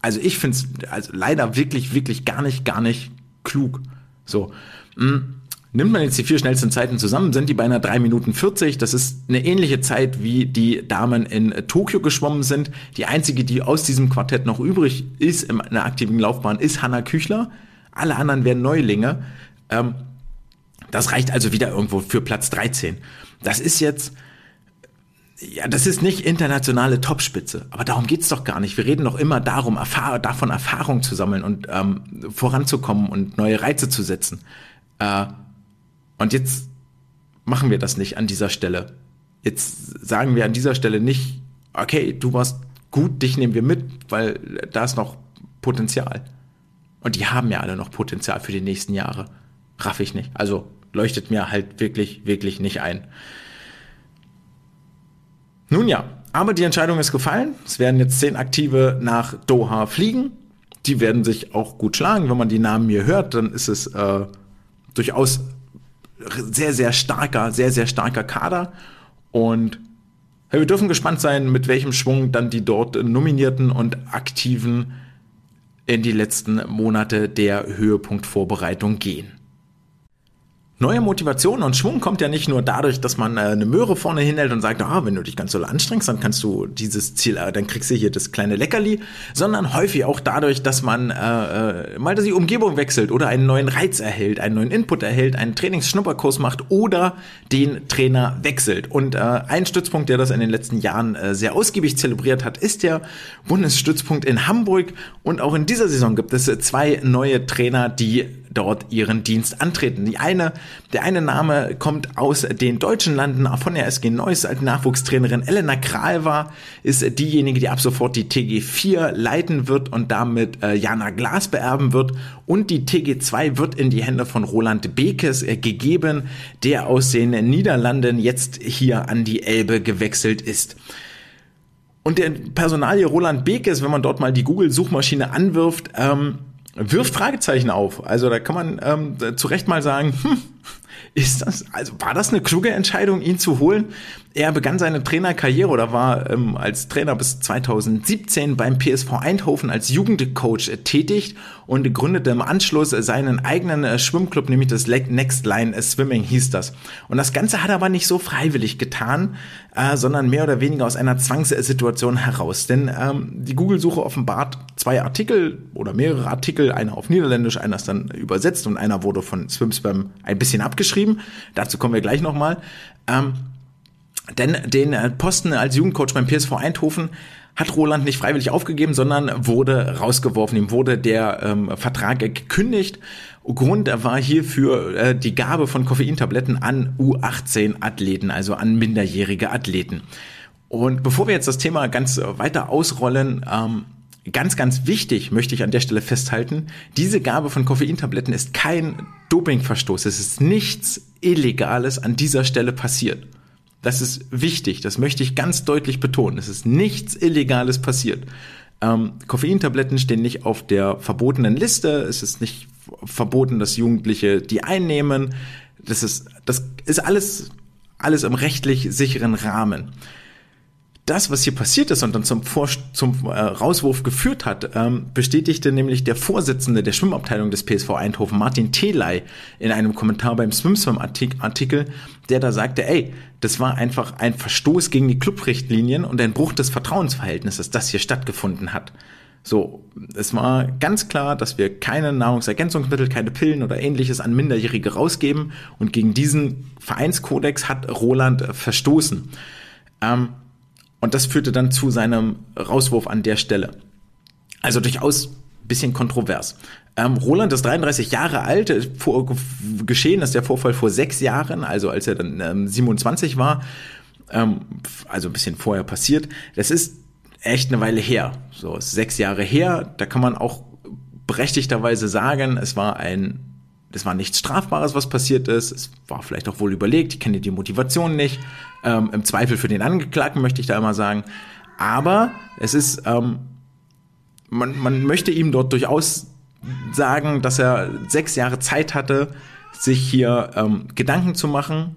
also ich finde es also leider wirklich, wirklich gar nicht, gar nicht klug. So. Hm. Nimmt man jetzt die vier schnellsten Zeiten zusammen, sind die bei einer 3 Minuten 40. Das ist eine ähnliche Zeit, wie die Damen in Tokio geschwommen sind. Die einzige, die aus diesem Quartett noch übrig ist in einer aktiven Laufbahn, ist Hanna Küchler. Alle anderen wären Neulinge. Ähm, das reicht also wieder irgendwo für Platz 13. Das ist jetzt ja, das ist nicht internationale Topspitze, aber darum geht's doch gar nicht. Wir reden doch immer darum, Erfahr davon Erfahrung zu sammeln und ähm, voranzukommen und neue Reize zu setzen. Äh, und jetzt machen wir das nicht an dieser Stelle. Jetzt sagen wir an dieser Stelle nicht, okay, du warst gut, dich nehmen wir mit, weil da ist noch Potenzial. Und die haben ja alle noch Potenzial für die nächsten Jahre. Raff ich nicht. Also leuchtet mir halt wirklich, wirklich nicht ein. Nun ja, aber die Entscheidung ist gefallen. Es werden jetzt zehn Aktive nach Doha fliegen. Die werden sich auch gut schlagen. Wenn man die Namen hier hört, dann ist es äh, durchaus sehr, sehr starker, sehr, sehr starker Kader. Und ja, wir dürfen gespannt sein, mit welchem Schwung dann die dort nominierten und aktiven in die letzten Monate der Höhepunktvorbereitung gehen. Neue Motivation und Schwung kommt ja nicht nur dadurch, dass man äh, eine Möhre vorne hinhält und sagt, ah, wenn du dich ganz so anstrengst, dann kannst du dieses Ziel, äh, dann kriegst du hier das kleine Leckerli, sondern häufig auch dadurch, dass man äh, äh, mal die Umgebung wechselt oder einen neuen Reiz erhält, einen neuen Input erhält, einen Trainingsschnupperkurs macht oder den Trainer wechselt. Und äh, ein Stützpunkt, der das in den letzten Jahren äh, sehr ausgiebig zelebriert hat, ist der Bundesstützpunkt in Hamburg. Und auch in dieser Saison gibt es zwei neue Trainer, die dort ihren Dienst antreten. Die eine, der eine Name kommt aus den deutschen Landen von der SG Neuss als Nachwuchstrainerin. Elena Kral war, ist diejenige, die ab sofort die TG4 leiten wird und damit äh, Jana Glas beerben wird. Und die TG2 wird in die Hände von Roland Bekes äh, gegeben, der aus den Niederlanden jetzt hier an die Elbe gewechselt ist. Und der Personalie Roland Bekes, wenn man dort mal die Google-Suchmaschine anwirft, ähm, wirft Fragezeichen auf. Also da kann man ähm, zu Recht mal sagen, hm, ist das, also war das eine kluge Entscheidung, ihn zu holen? Er begann seine Trainerkarriere oder war ähm, als Trainer bis 2017 beim PSV Eindhoven als Jugendcoach tätig und gründete im Anschluss seinen eigenen äh, Schwimmclub, nämlich das Next Line Swimming hieß das. Und das Ganze hat er aber nicht so freiwillig getan, äh, sondern mehr oder weniger aus einer Zwangssituation heraus. Denn ähm, die Google-Suche offenbart zwei Artikel oder mehrere Artikel, einer auf Niederländisch, einer ist dann übersetzt und einer wurde von Swimspam ein bisschen abgeschrieben. Dazu kommen wir gleich nochmal. Ähm, denn den äh, Posten als Jugendcoach beim PSV Eindhoven hat Roland nicht freiwillig aufgegeben, sondern wurde rausgeworfen. Ihm wurde der ähm, Vertrag gekündigt. Grund war hierfür äh, die Gabe von Koffeintabletten an U18-Athleten, also an minderjährige Athleten. Und bevor wir jetzt das Thema ganz weiter ausrollen, ähm, ganz, ganz wichtig möchte ich an der Stelle festhalten, diese Gabe von Koffeintabletten ist kein Dopingverstoß. Es ist nichts Illegales an dieser Stelle passiert. Das ist wichtig, das möchte ich ganz deutlich betonen. Es ist nichts Illegales passiert. Ähm, Koffeintabletten stehen nicht auf der verbotenen Liste. Es ist nicht verboten, dass Jugendliche die einnehmen. Das ist, das ist alles, alles im rechtlich sicheren Rahmen das, was hier passiert ist und dann zum, Vor zum äh, Rauswurf geführt hat, ähm, bestätigte nämlich der Vorsitzende der Schwimmabteilung des PSV Eindhoven, Martin Telei, in einem Kommentar beim SwimSwim-Artikel, der da sagte, ey, das war einfach ein Verstoß gegen die Clubrichtlinien und ein Bruch des Vertrauensverhältnisses, das hier stattgefunden hat. So, es war ganz klar, dass wir keine Nahrungsergänzungsmittel, keine Pillen oder ähnliches an Minderjährige rausgeben und gegen diesen Vereinskodex hat Roland verstoßen. Ähm, und das führte dann zu seinem Rauswurf an der Stelle. Also durchaus bisschen kontrovers. Ähm, Roland ist 33 Jahre alt. Vor, geschehen ist der Vorfall vor sechs Jahren, also als er dann ähm, 27 war. Ähm, also ein bisschen vorher passiert. Das ist echt eine Weile her. So, ist sechs Jahre her. Da kann man auch berechtigterweise sagen, es war ein das war nichts Strafbares, was passiert ist. Es war vielleicht auch wohl überlegt. Ich kenne die Motivation nicht. Ähm, Im Zweifel für den Angeklagten möchte ich da immer sagen. Aber es ist, ähm, man, man möchte ihm dort durchaus sagen, dass er sechs Jahre Zeit hatte, sich hier ähm, Gedanken zu machen,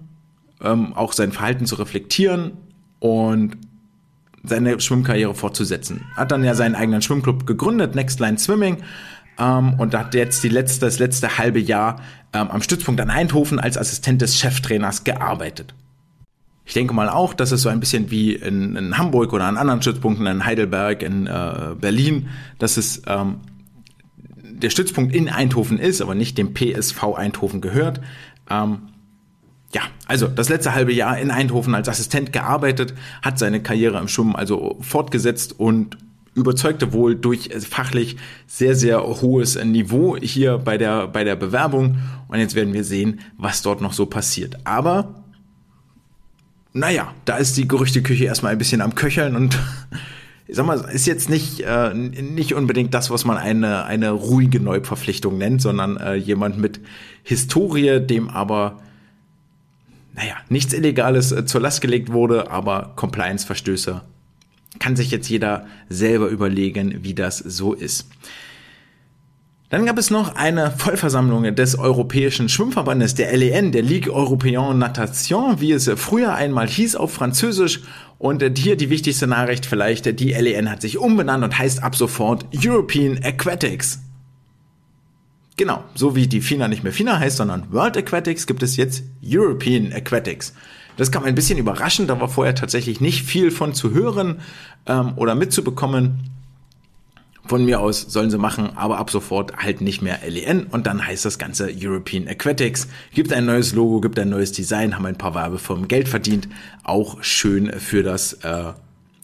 ähm, auch sein Verhalten zu reflektieren und seine Schwimmkarriere fortzusetzen. Hat dann ja seinen eigenen Schwimmclub gegründet, Next Line Swimming, ähm, und hat jetzt die letzte, das letzte halbe Jahr ähm, am Stützpunkt an Eindhoven als Assistent des Cheftrainers gearbeitet. Ich denke mal auch, dass es so ein bisschen wie in, in Hamburg oder an anderen Stützpunkten in Heidelberg, in äh, Berlin, dass es ähm, der Stützpunkt in Eindhoven ist, aber nicht dem PSV Eindhoven gehört. Ähm, ja, Also das letzte halbe Jahr in Eindhoven als Assistent gearbeitet, hat seine Karriere im Schwimmen also fortgesetzt und überzeugte wohl durch fachlich sehr, sehr hohes Niveau hier bei der, bei der Bewerbung. Und jetzt werden wir sehen, was dort noch so passiert. Aber, naja, da ist die Gerüchteküche erstmal ein bisschen am Köcheln und ich sag mal, ist jetzt nicht, äh, nicht unbedingt das, was man eine, eine ruhige Neuverpflichtung nennt, sondern äh, jemand mit Historie, dem aber naja, nichts Illegales äh, zur Last gelegt wurde, aber Compliance-Verstöße kann sich jetzt jeder selber überlegen, wie das so ist. Dann gab es noch eine Vollversammlung des Europäischen Schwimmverbandes, der LEN, der Ligue Européenne Natation, wie es früher einmal hieß auf Französisch. Und hier die wichtigste Nachricht vielleicht, die LEN hat sich umbenannt und heißt ab sofort European Aquatics. Genau, so wie die FINA nicht mehr FINA heißt, sondern World Aquatics, gibt es jetzt European Aquatics. Das kam ein bisschen überraschend, da war vorher tatsächlich nicht viel von zu hören ähm, oder mitzubekommen. Von mir aus sollen sie machen, aber ab sofort halt nicht mehr LEN und dann heißt das Ganze European Aquatics. Gibt ein neues Logo, gibt ein neues Design, haben ein paar Werbefirmen Geld verdient. Auch schön für das, äh,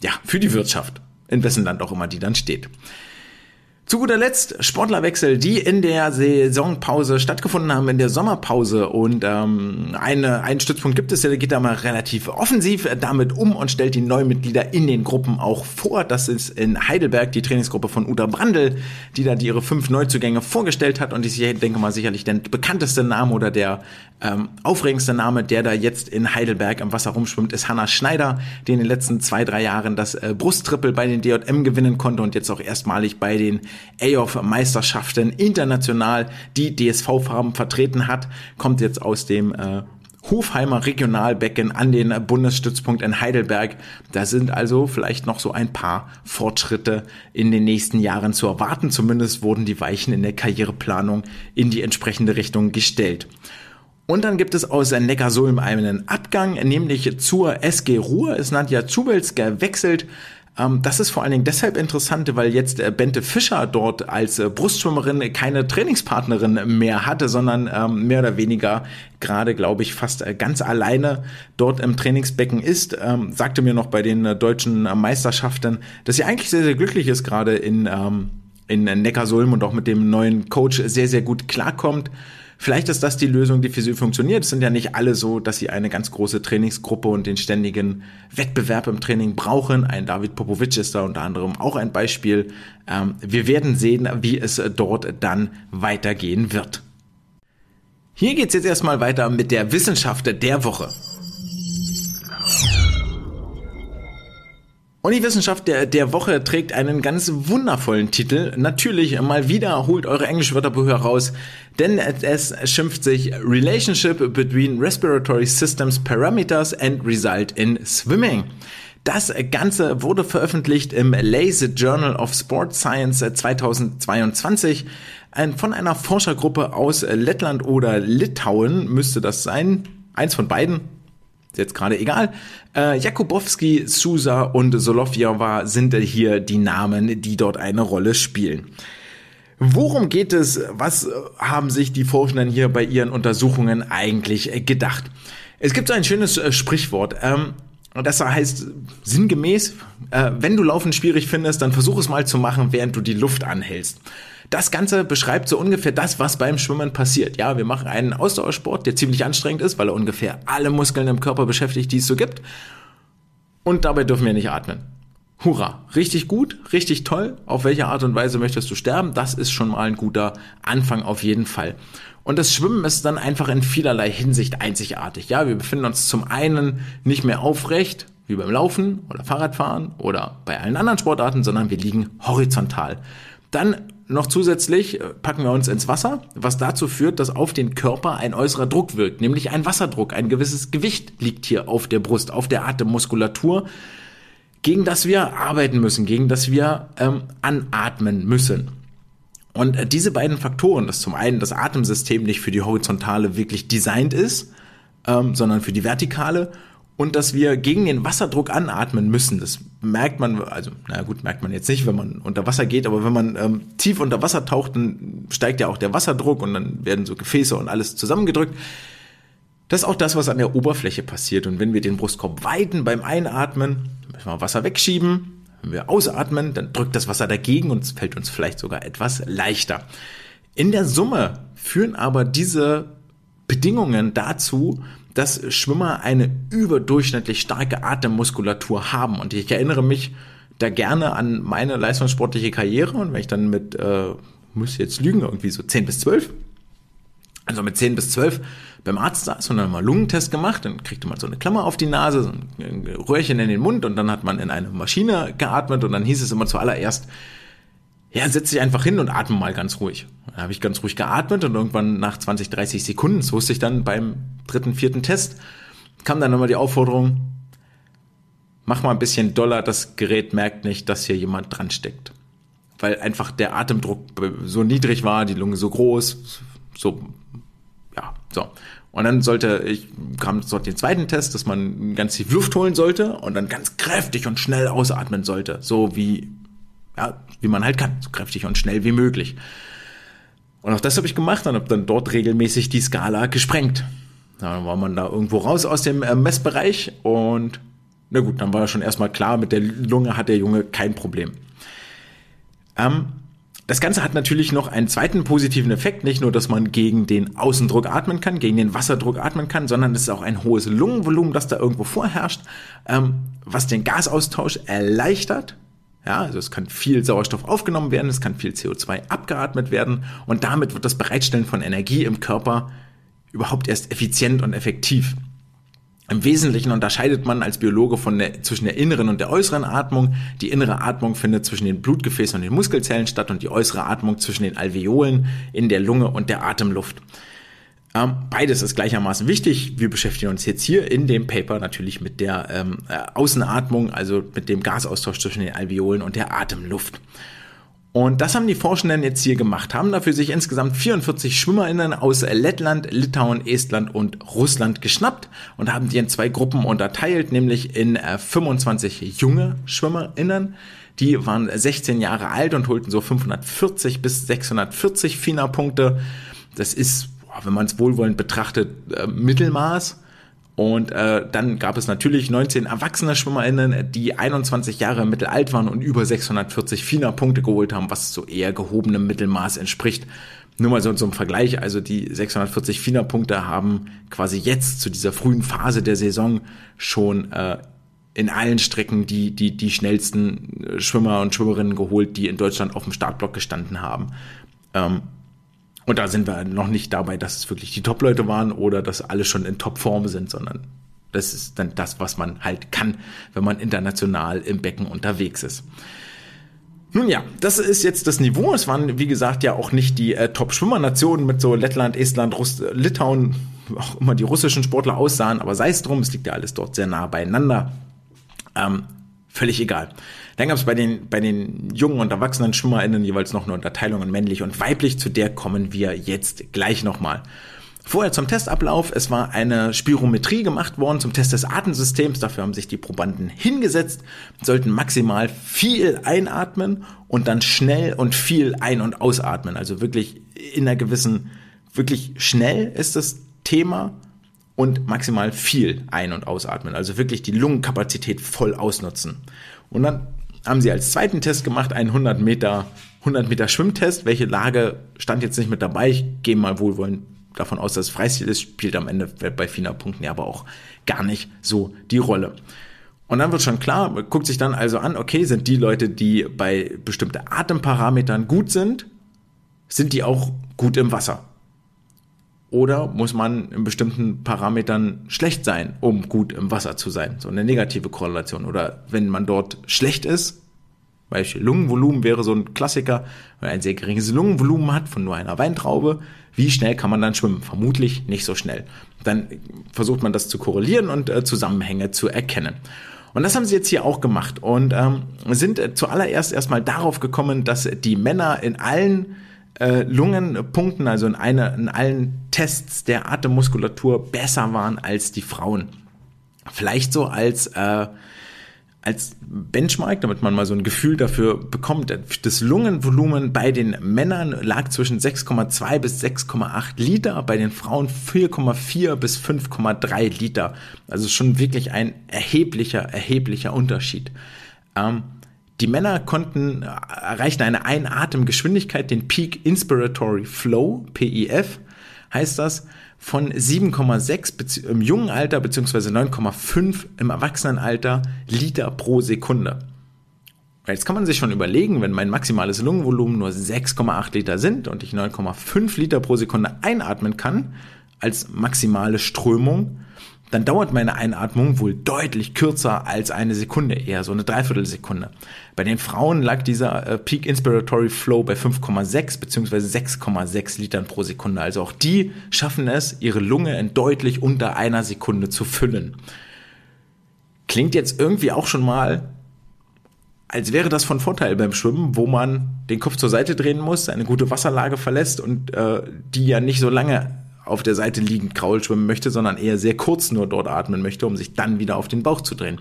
ja, für die Wirtschaft, in wessen Land auch immer die dann steht. Zu guter Letzt Sportlerwechsel, die in der Saisonpause stattgefunden haben, in der Sommerpause. Und ähm, eine, einen Stützpunkt gibt es, der geht da mal relativ offensiv damit um und stellt die Neumitglieder in den Gruppen auch vor. Das ist in Heidelberg die Trainingsgruppe von Uda Brandl, die da ihre fünf Neuzugänge vorgestellt hat. Und ich denke mal sicherlich der bekannteste Name oder der ähm, aufregendste Name, der da jetzt in Heidelberg im Wasser rumschwimmt, ist Hanna Schneider, die in den letzten zwei, drei Jahren das äh, Brusttrippel bei den DJM gewinnen konnte und jetzt auch erstmalig bei den AOF-Meisterschaften international die DSV-Farben vertreten hat, kommt jetzt aus dem äh, Hofheimer Regionalbecken an den Bundesstützpunkt in Heidelberg. Da sind also vielleicht noch so ein paar Fortschritte in den nächsten Jahren zu erwarten. Zumindest wurden die Weichen in der Karriereplanung in die entsprechende Richtung gestellt. Und dann gibt es aus Neckarsulm einen Abgang, nämlich zur SG Ruhr ist Nadja Zubels gewechselt. Ähm, das ist vor allen Dingen deshalb interessant, weil jetzt äh, Bente Fischer dort als äh, Brustschwimmerin keine Trainingspartnerin mehr hatte, sondern ähm, mehr oder weniger gerade, glaube ich, fast äh, ganz alleine dort im Trainingsbecken ist. Ähm, sagte mir noch bei den deutschen Meisterschaften, dass sie eigentlich sehr, sehr glücklich ist, gerade in, in Neckarsulm und auch mit dem neuen Coach sehr, sehr gut klarkommt. Vielleicht ist das die Lösung, die für sie funktioniert. Es sind ja nicht alle so, dass sie eine ganz große Trainingsgruppe und den ständigen Wettbewerb im Training brauchen. Ein David Popovic ist da unter anderem auch ein Beispiel. Ähm, wir werden sehen, wie es dort dann weitergehen wird. Hier geht's jetzt erstmal weiter mit der Wissenschaft der Woche. Und die Wissenschaft der, der Woche trägt einen ganz wundervollen Titel. Natürlich mal wieder holt eure Englischwörterbuch heraus, denn es schimpft sich Relationship between Respiratory Systems Parameters and Result in Swimming. Das Ganze wurde veröffentlicht im Lazy Journal of Sport Science 2022 von einer Forschergruppe aus Lettland oder Litauen müsste das sein. Eins von beiden, jetzt gerade egal. Äh, Jakubowski, Sousa und Solovjova sind hier die Namen, die dort eine Rolle spielen. Worum geht es? Was haben sich die Forschenden hier bei ihren Untersuchungen eigentlich gedacht? Es gibt so ein schönes äh, Sprichwort. Ähm, das heißt sinngemäß, äh, wenn du Laufen schwierig findest, dann versuch es mal zu machen, während du die Luft anhältst. Das Ganze beschreibt so ungefähr das, was beim Schwimmen passiert. Ja, wir machen einen Ausdauersport, der ziemlich anstrengend ist, weil er ungefähr alle Muskeln im Körper beschäftigt, die es so gibt. Und dabei dürfen wir nicht atmen. Hurra, richtig gut, richtig toll. Auf welche Art und Weise möchtest du sterben? Das ist schon mal ein guter Anfang auf jeden Fall. Und das Schwimmen ist dann einfach in vielerlei Hinsicht einzigartig. Ja, wir befinden uns zum einen nicht mehr aufrecht, wie beim Laufen oder Fahrradfahren oder bei allen anderen Sportarten, sondern wir liegen horizontal. Dann noch zusätzlich äh, packen wir uns ins Wasser, was dazu führt, dass auf den Körper ein äußerer Druck wirkt, nämlich ein Wasserdruck. Ein gewisses Gewicht liegt hier auf der Brust, auf der Atemmuskulatur, gegen das wir arbeiten müssen, gegen das wir ähm, anatmen müssen. Und äh, diese beiden Faktoren, dass zum einen das Atemsystem nicht für die horizontale wirklich designt ist, ähm, sondern für die vertikale und dass wir gegen den Wasserdruck anatmen müssen. Das merkt man, also na gut, merkt man jetzt nicht, wenn man unter Wasser geht, aber wenn man ähm, tief unter Wasser taucht, dann steigt ja auch der Wasserdruck und dann werden so Gefäße und alles zusammengedrückt. Das ist auch das, was an der Oberfläche passiert. Und wenn wir den Brustkorb weiten beim Einatmen, müssen wir Wasser wegschieben. Wenn wir ausatmen, dann drückt das Wasser dagegen und es fällt uns vielleicht sogar etwas leichter. In der Summe führen aber diese Bedingungen dazu, dass Schwimmer eine überdurchschnittlich starke Atemmuskulatur haben. Und ich erinnere mich da gerne an meine leistungssportliche Karriere. Und wenn ich dann mit, äh, müsste jetzt lügen, irgendwie so 10 bis 12, also mit 10 bis 12 beim Arzt saß und dann mal Lungentest gemacht, dann kriegte man so eine Klammer auf die Nase, so ein Röhrchen in den Mund und dann hat man in eine Maschine geatmet und dann hieß es immer zuallererst, ja, setz dich einfach hin und atme mal ganz ruhig. Dann habe ich ganz ruhig geatmet und irgendwann nach 20, 30 Sekunden, das wusste ich dann beim dritten, vierten Test, kam dann nochmal die Aufforderung, mach mal ein bisschen doller, das Gerät merkt nicht, dass hier jemand dran steckt. Weil einfach der Atemdruck so niedrig war, die Lunge so groß, so, ja, so. Und dann sollte, ich kam dort den zweiten Test, dass man ganz tief Luft holen sollte und dann ganz kräftig und schnell ausatmen sollte. So wie ja, wie man halt kann, so kräftig und schnell wie möglich. Und auch das habe ich gemacht und habe dann dort regelmäßig die Skala gesprengt. Dann war man da irgendwo raus aus dem äh, Messbereich und na gut, dann war schon erstmal klar, mit der Lunge hat der Junge kein Problem. Ähm, das Ganze hat natürlich noch einen zweiten positiven Effekt, nicht nur, dass man gegen den Außendruck atmen kann, gegen den Wasserdruck atmen kann, sondern es ist auch ein hohes Lungenvolumen, das da irgendwo vorherrscht, ähm, was den Gasaustausch erleichtert ja, also es kann viel Sauerstoff aufgenommen werden, es kann viel CO2 abgeatmet werden und damit wird das Bereitstellen von Energie im Körper überhaupt erst effizient und effektiv. Im Wesentlichen unterscheidet man als Biologe von der, zwischen der inneren und der äußeren Atmung. Die innere Atmung findet zwischen den Blutgefäßen und den Muskelzellen statt und die äußere Atmung zwischen den Alveolen in der Lunge und der Atemluft. Ähm, beides ist gleichermaßen wichtig. Wir beschäftigen uns jetzt hier in dem Paper natürlich mit der ähm, äh, Außenatmung, also mit dem Gasaustausch zwischen den Alveolen und der Atemluft. Und das haben die Forschenden jetzt hier gemacht, haben dafür sich insgesamt 44 SchwimmerInnen aus Lettland, Litauen, Estland und Russland geschnappt und haben die in zwei Gruppen unterteilt, nämlich in äh, 25 junge SchwimmerInnen, die waren 16 Jahre alt und holten so 540 bis 640 FINA-Punkte. Das ist wenn man es wohlwollend betrachtet, äh, Mittelmaß. Und äh, dann gab es natürlich 19 erwachsene SchwimmerInnen, die 21 Jahre mittelalt waren und über 640 FINA-Punkte geholt haben, was so eher gehobenem Mittelmaß entspricht. Nur mal so zum Vergleich, also die 640 FINA-Punkte haben quasi jetzt zu dieser frühen Phase der Saison schon äh, in allen Strecken die, die, die schnellsten äh, Schwimmer und Schwimmerinnen geholt, die in Deutschland auf dem Startblock gestanden haben. Ähm, und da sind wir noch nicht dabei, dass es wirklich die Top-Leute waren oder dass alle schon in Top-Form sind, sondern das ist dann das, was man halt kann, wenn man international im Becken unterwegs ist. Nun ja, das ist jetzt das Niveau. Es waren, wie gesagt, ja auch nicht die äh, Top-Schwimmernationen mit so Lettland, Estland, Russ Litauen, auch immer die russischen Sportler aussahen, aber sei es drum, es liegt ja alles dort sehr nah beieinander. Ähm, völlig egal. Dann gab es bei den, bei den jungen und erwachsenen SchwimmerInnen jeweils noch eine Unterteilung in männlich und weiblich. Zu der kommen wir jetzt gleich nochmal. Vorher zum Testablauf. Es war eine Spirometrie gemacht worden zum Test des Atemsystems. Dafür haben sich die Probanden hingesetzt, sollten maximal viel einatmen und dann schnell und viel ein- und ausatmen. Also wirklich in einer gewissen, wirklich schnell ist das Thema und maximal viel ein- und ausatmen. Also wirklich die Lungenkapazität voll ausnutzen. Und dann haben sie als zweiten Test gemacht einen 100 Meter, 100 Meter Schwimmtest. Welche Lage stand jetzt nicht mit dabei? Ich gehe mal wohlwollend davon aus, dass es Freistil ist, spielt am Ende bei FINA-Punkten ja aber auch gar nicht so die Rolle. Und dann wird schon klar, guckt sich dann also an, okay, sind die Leute, die bei bestimmten Atemparametern gut sind, sind die auch gut im Wasser? Oder muss man in bestimmten Parametern schlecht sein, um gut im Wasser zu sein? So eine negative Korrelation. Oder wenn man dort schlecht ist, Beispiel Lungenvolumen wäre so ein Klassiker, wenn man ein sehr geringes Lungenvolumen hat von nur einer Weintraube, wie schnell kann man dann schwimmen? Vermutlich nicht so schnell. Dann versucht man das zu korrelieren und äh, Zusammenhänge zu erkennen. Und das haben sie jetzt hier auch gemacht und ähm, sind äh, zuallererst erstmal darauf gekommen, dass die Männer in allen äh, Lungenpunkten, also in, einer, in allen Tests der Atemmuskulatur besser waren als die Frauen. Vielleicht so als, äh, als Benchmark, damit man mal so ein Gefühl dafür bekommt, das Lungenvolumen bei den Männern lag zwischen 6,2 bis 6,8 Liter, bei den Frauen 4,4 bis 5,3 Liter. Also schon wirklich ein erheblicher, erheblicher Unterschied. Ähm, die Männer konnten erreichen eine Einatemgeschwindigkeit, den Peak Inspiratory Flow, PIF heißt das, von 7,6 im jungen Alter bzw. 9,5 im Erwachsenenalter Liter pro Sekunde. Jetzt kann man sich schon überlegen, wenn mein maximales Lungenvolumen nur 6,8 Liter sind und ich 9,5 Liter pro Sekunde einatmen kann als maximale Strömung, dann dauert meine Einatmung wohl deutlich kürzer als eine Sekunde, eher so eine Dreiviertelsekunde. Bei den Frauen lag dieser äh, Peak Inspiratory Flow bei 5,6 bzw. 6,6 Litern pro Sekunde. Also auch die schaffen es, ihre Lunge in deutlich unter einer Sekunde zu füllen. Klingt jetzt irgendwie auch schon mal, als wäre das von Vorteil beim Schwimmen, wo man den Kopf zur Seite drehen muss, eine gute Wasserlage verlässt und äh, die ja nicht so lange auf der Seite liegend Kraul schwimmen möchte, sondern eher sehr kurz nur dort atmen möchte, um sich dann wieder auf den Bauch zu drehen.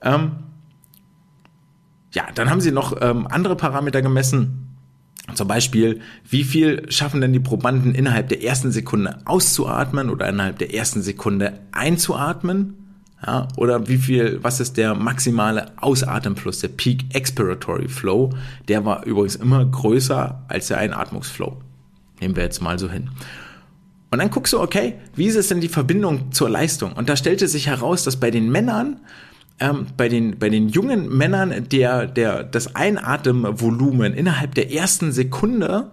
Ähm, ja, dann haben sie noch ähm, andere Parameter gemessen. Zum Beispiel, wie viel schaffen denn die Probanden innerhalb der ersten Sekunde auszuatmen oder innerhalb der ersten Sekunde einzuatmen? Ja, oder wie viel, was ist der maximale Ausatemfluss, der Peak Expiratory Flow? Der war übrigens immer größer als der Einatmungsflow. Nehmen wir jetzt mal so hin. Und dann guckst du, okay, wie ist es denn die Verbindung zur Leistung? Und da stellte sich heraus, dass bei den Männern, ähm, bei, den, bei den jungen Männern, der, der, das Einatemvolumen innerhalb der ersten Sekunde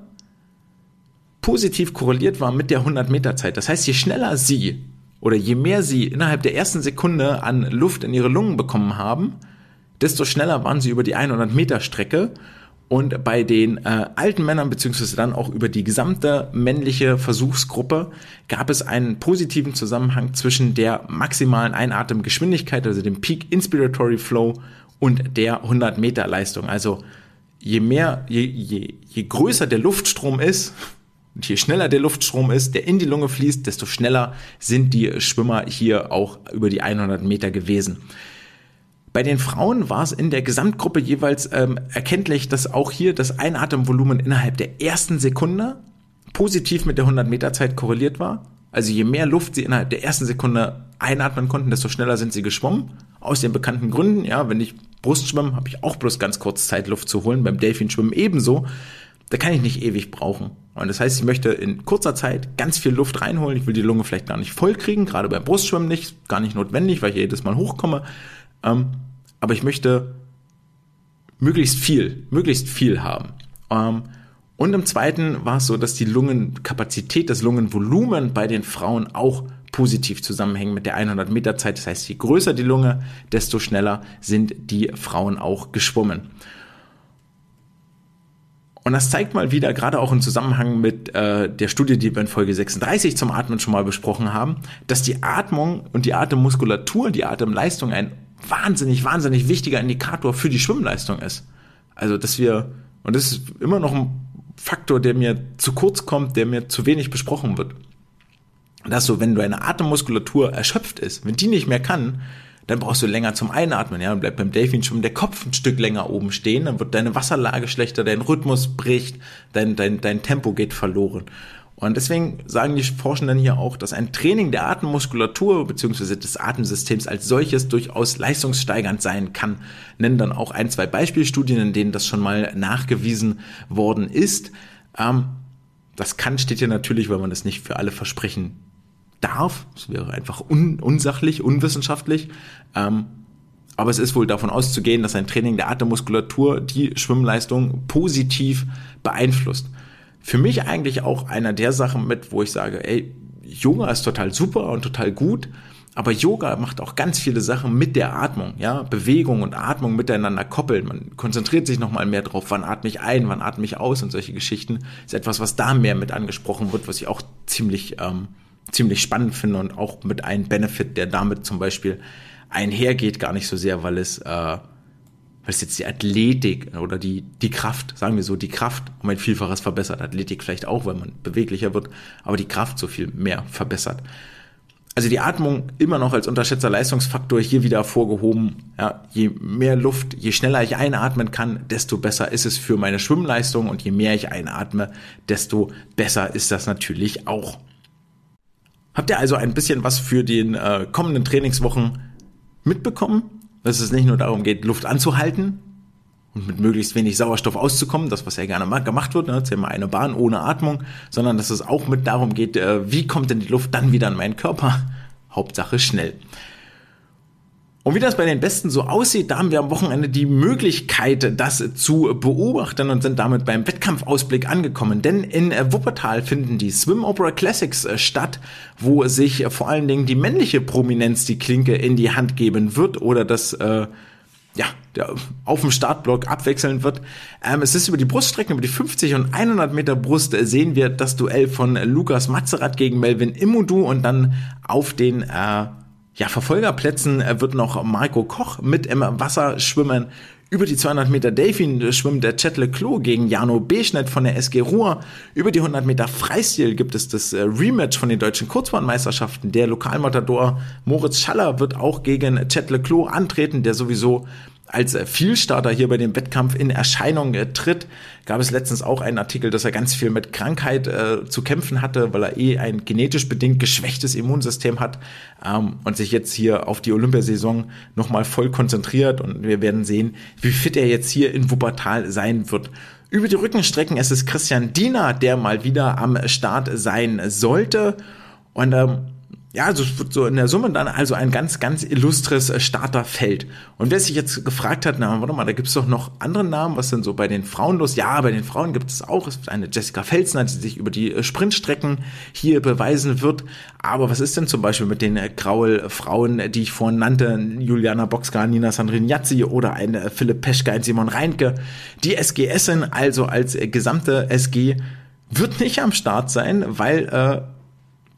positiv korreliert war mit der 100-Meter-Zeit. Das heißt, je schneller sie oder je mehr sie innerhalb der ersten Sekunde an Luft in ihre Lungen bekommen haben, desto schneller waren sie über die 100-Meter-Strecke und bei den äh, alten Männern, beziehungsweise dann auch über die gesamte männliche Versuchsgruppe, gab es einen positiven Zusammenhang zwischen der maximalen Einatemgeschwindigkeit, also dem Peak Inspiratory Flow und der 100 Meter Leistung. Also je mehr, je, je, je größer der Luftstrom ist, und je schneller der Luftstrom ist, der in die Lunge fließt, desto schneller sind die Schwimmer hier auch über die 100 Meter gewesen. Bei den Frauen war es in der Gesamtgruppe jeweils ähm, erkenntlich, dass auch hier das Einatemvolumen innerhalb der ersten Sekunde positiv mit der 100-Meter-Zeit korreliert war. Also je mehr Luft sie innerhalb der ersten Sekunde einatmen konnten, desto schneller sind sie geschwommen. Aus den bekannten Gründen, ja, wenn ich Brust schwimme, habe ich auch bloß ganz kurz Zeit, Luft zu holen. Beim Delfinschwimmen ebenso. Da kann ich nicht ewig brauchen. Und das heißt, ich möchte in kurzer Zeit ganz viel Luft reinholen. Ich will die Lunge vielleicht gar nicht voll kriegen, gerade beim Brustschwimmen nicht, gar nicht notwendig, weil ich jedes Mal hochkomme. Ähm, aber ich möchte möglichst viel, möglichst viel haben. Ähm, und im zweiten war es so, dass die Lungenkapazität, das Lungenvolumen bei den Frauen auch positiv zusammenhängen mit der 100 Meter Zeit. Das heißt, je größer die Lunge, desto schneller sind die Frauen auch geschwommen. Und das zeigt mal wieder, gerade auch im Zusammenhang mit äh, der Studie, die wir in Folge 36 zum Atmen schon mal besprochen haben, dass die Atmung und die Atemmuskulatur, die Atemleistung ein wahnsinnig, wahnsinnig wichtiger Indikator für die Schwimmleistung ist. Also, dass wir, und das ist immer noch ein Faktor, der mir zu kurz kommt, der mir zu wenig besprochen wird. Dass so, wenn deine Atemmuskulatur erschöpft ist, wenn die nicht mehr kann, dann brauchst du länger zum Einatmen, ja, und bleibt beim Delfinschwimmen der Kopf ein Stück länger oben stehen, dann wird deine Wasserlage schlechter, dein Rhythmus bricht, dein, dein, dein Tempo geht verloren. Und deswegen sagen die Forschenden hier auch, dass ein Training der Atemmuskulatur bzw. des Atemsystems als solches durchaus leistungssteigernd sein kann. Nennen dann auch ein, zwei Beispielstudien, in denen das schon mal nachgewiesen worden ist. Ähm, das kann steht hier natürlich, weil man das nicht für alle versprechen darf. Es wäre einfach un unsachlich, unwissenschaftlich. Ähm, aber es ist wohl davon auszugehen, dass ein Training der Atemmuskulatur die Schwimmleistung positiv beeinflusst für mich eigentlich auch einer der Sachen mit, wo ich sage, ey, Yoga ist total super und total gut, aber Yoga macht auch ganz viele Sachen mit der Atmung, ja, Bewegung und Atmung miteinander koppeln. Man konzentriert sich nochmal mehr drauf, wann atme ich ein, wann atme ich aus und solche Geschichten. Ist etwas, was da mehr mit angesprochen wird, was ich auch ziemlich, ähm, ziemlich spannend finde und auch mit einem Benefit, der damit zum Beispiel einhergeht, gar nicht so sehr, weil es äh, weil es jetzt die Athletik oder die, die Kraft, sagen wir so, die Kraft um ein Vielfaches verbessert. Athletik vielleicht auch, weil man beweglicher wird, aber die Kraft so viel mehr verbessert. Also die Atmung immer noch als unterschätzter Leistungsfaktor hier wieder vorgehoben. Ja, je mehr Luft, je schneller ich einatmen kann, desto besser ist es für meine Schwimmleistung und je mehr ich einatme, desto besser ist das natürlich auch. Habt ihr also ein bisschen was für den äh, kommenden Trainingswochen mitbekommen? Dass es nicht nur darum geht, Luft anzuhalten und mit möglichst wenig Sauerstoff auszukommen, das was ja gerne gemacht wird, ne, mal eine Bahn ohne Atmung, sondern dass es auch mit darum geht, äh, wie kommt denn die Luft dann wieder in meinen Körper? Hauptsache schnell. Und wie das bei den Besten so aussieht, da haben wir am Wochenende die Möglichkeit, das zu beobachten und sind damit beim Wettkampfausblick angekommen. Denn in Wuppertal finden die Swim Opera Classics äh, statt, wo sich vor allen Dingen die männliche Prominenz die Klinke in die Hand geben wird oder das äh, ja, der auf dem Startblock abwechseln wird. Ähm, es ist über die Bruststrecken, über die 50 und 100 Meter Brust äh, sehen wir das Duell von Lukas Mazerat gegen Melvin Imudu und dann auf den äh, ja, Verfolgerplätzen äh, wird noch Marco Koch mit im Wasser schwimmen. Über die 200 Meter Delfin schwimmt der Chet Leclos gegen Jano Beschnitt von der SG Ruhr. Über die 100 Meter Freistil gibt es das äh, Rematch von den deutschen Kurzbahnmeisterschaften. Der Lokalmatador Moritz Schaller wird auch gegen Chet Leclos antreten, der sowieso als Vielstarter hier bei dem Wettkampf in Erscheinung äh, tritt, gab es letztens auch einen Artikel, dass er ganz viel mit Krankheit äh, zu kämpfen hatte, weil er eh ein genetisch bedingt geschwächtes Immunsystem hat ähm, und sich jetzt hier auf die Olympiasaison nochmal voll konzentriert und wir werden sehen, wie fit er jetzt hier in Wuppertal sein wird. Über die Rückenstrecken es ist Christian Diener, der mal wieder am Start sein sollte und ähm, ja, also so in der Summe dann also ein ganz, ganz illustres äh, Starterfeld. Und wer sich jetzt gefragt hat, na, warte mal, da gibt's doch noch andere Namen, was denn so bei den Frauen los? Ja, bei den Frauen gibt es auch. Es wird eine Jessica Felsner, die sich über die äh, Sprintstrecken hier beweisen wird. Aber was ist denn zum Beispiel mit den äh, Graul-Frauen, die ich vorhin nannte? Juliana Boxka, Nina Sandrin-Yazzi oder eine Philipp Peschke, ein Simon Reinke. Die SG Essen, also als gesamte SG, wird nicht am Start sein, weil äh,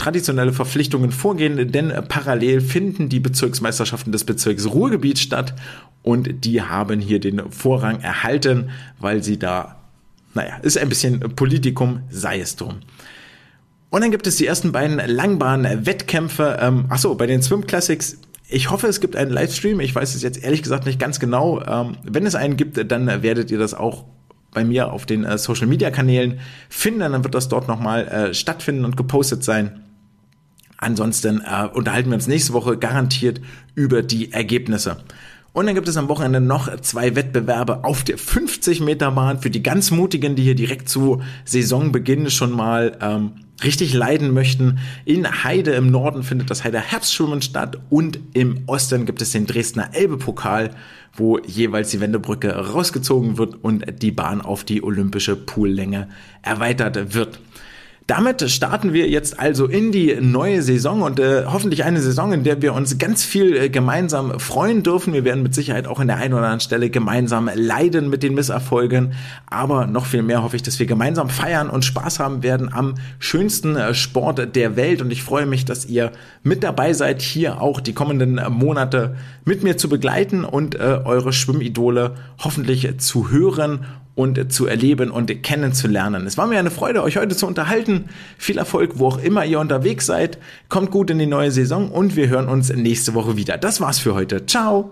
traditionelle Verpflichtungen vorgehen, denn parallel finden die Bezirksmeisterschaften des Bezirks Ruhrgebiet statt und die haben hier den Vorrang erhalten, weil sie da, naja, ist ein bisschen Politikum, sei es drum. Und dann gibt es die ersten beiden Langbahn-Wettkämpfe. Ähm, achso, bei den Swim Classics ich hoffe, es gibt einen Livestream. Ich weiß es jetzt ehrlich gesagt nicht ganz genau. Ähm, wenn es einen gibt, dann werdet ihr das auch bei mir auf den äh, Social Media Kanälen finden. Dann wird das dort nochmal äh, stattfinden und gepostet sein. Ansonsten äh, unterhalten wir uns nächste Woche garantiert über die Ergebnisse. Und dann gibt es am Wochenende noch zwei Wettbewerbe auf der 50 Meter Bahn für die ganz Mutigen, die hier direkt zu Saisonbeginn schon mal ähm, richtig leiden möchten. In Heide im Norden findet das Heider Herbstschwimmen statt und im Osten gibt es den Dresdner Elbe-Pokal, wo jeweils die Wendebrücke rausgezogen wird und die Bahn auf die olympische Poollänge erweitert wird. Damit starten wir jetzt also in die neue Saison und äh, hoffentlich eine Saison, in der wir uns ganz viel äh, gemeinsam freuen dürfen. Wir werden mit Sicherheit auch in der einen oder anderen Stelle gemeinsam leiden mit den Misserfolgen, aber noch viel mehr hoffe ich, dass wir gemeinsam feiern und Spaß haben werden am schönsten äh, Sport der Welt und ich freue mich, dass ihr mit dabei seid, hier auch die kommenden Monate mit mir zu begleiten und äh, eure Schwimmidole hoffentlich zu hören und zu erleben und kennenzulernen. Es war mir eine Freude, euch heute zu unterhalten. Viel Erfolg, wo auch immer ihr unterwegs seid. Kommt gut in die neue Saison und wir hören uns nächste Woche wieder. Das war's für heute. Ciao!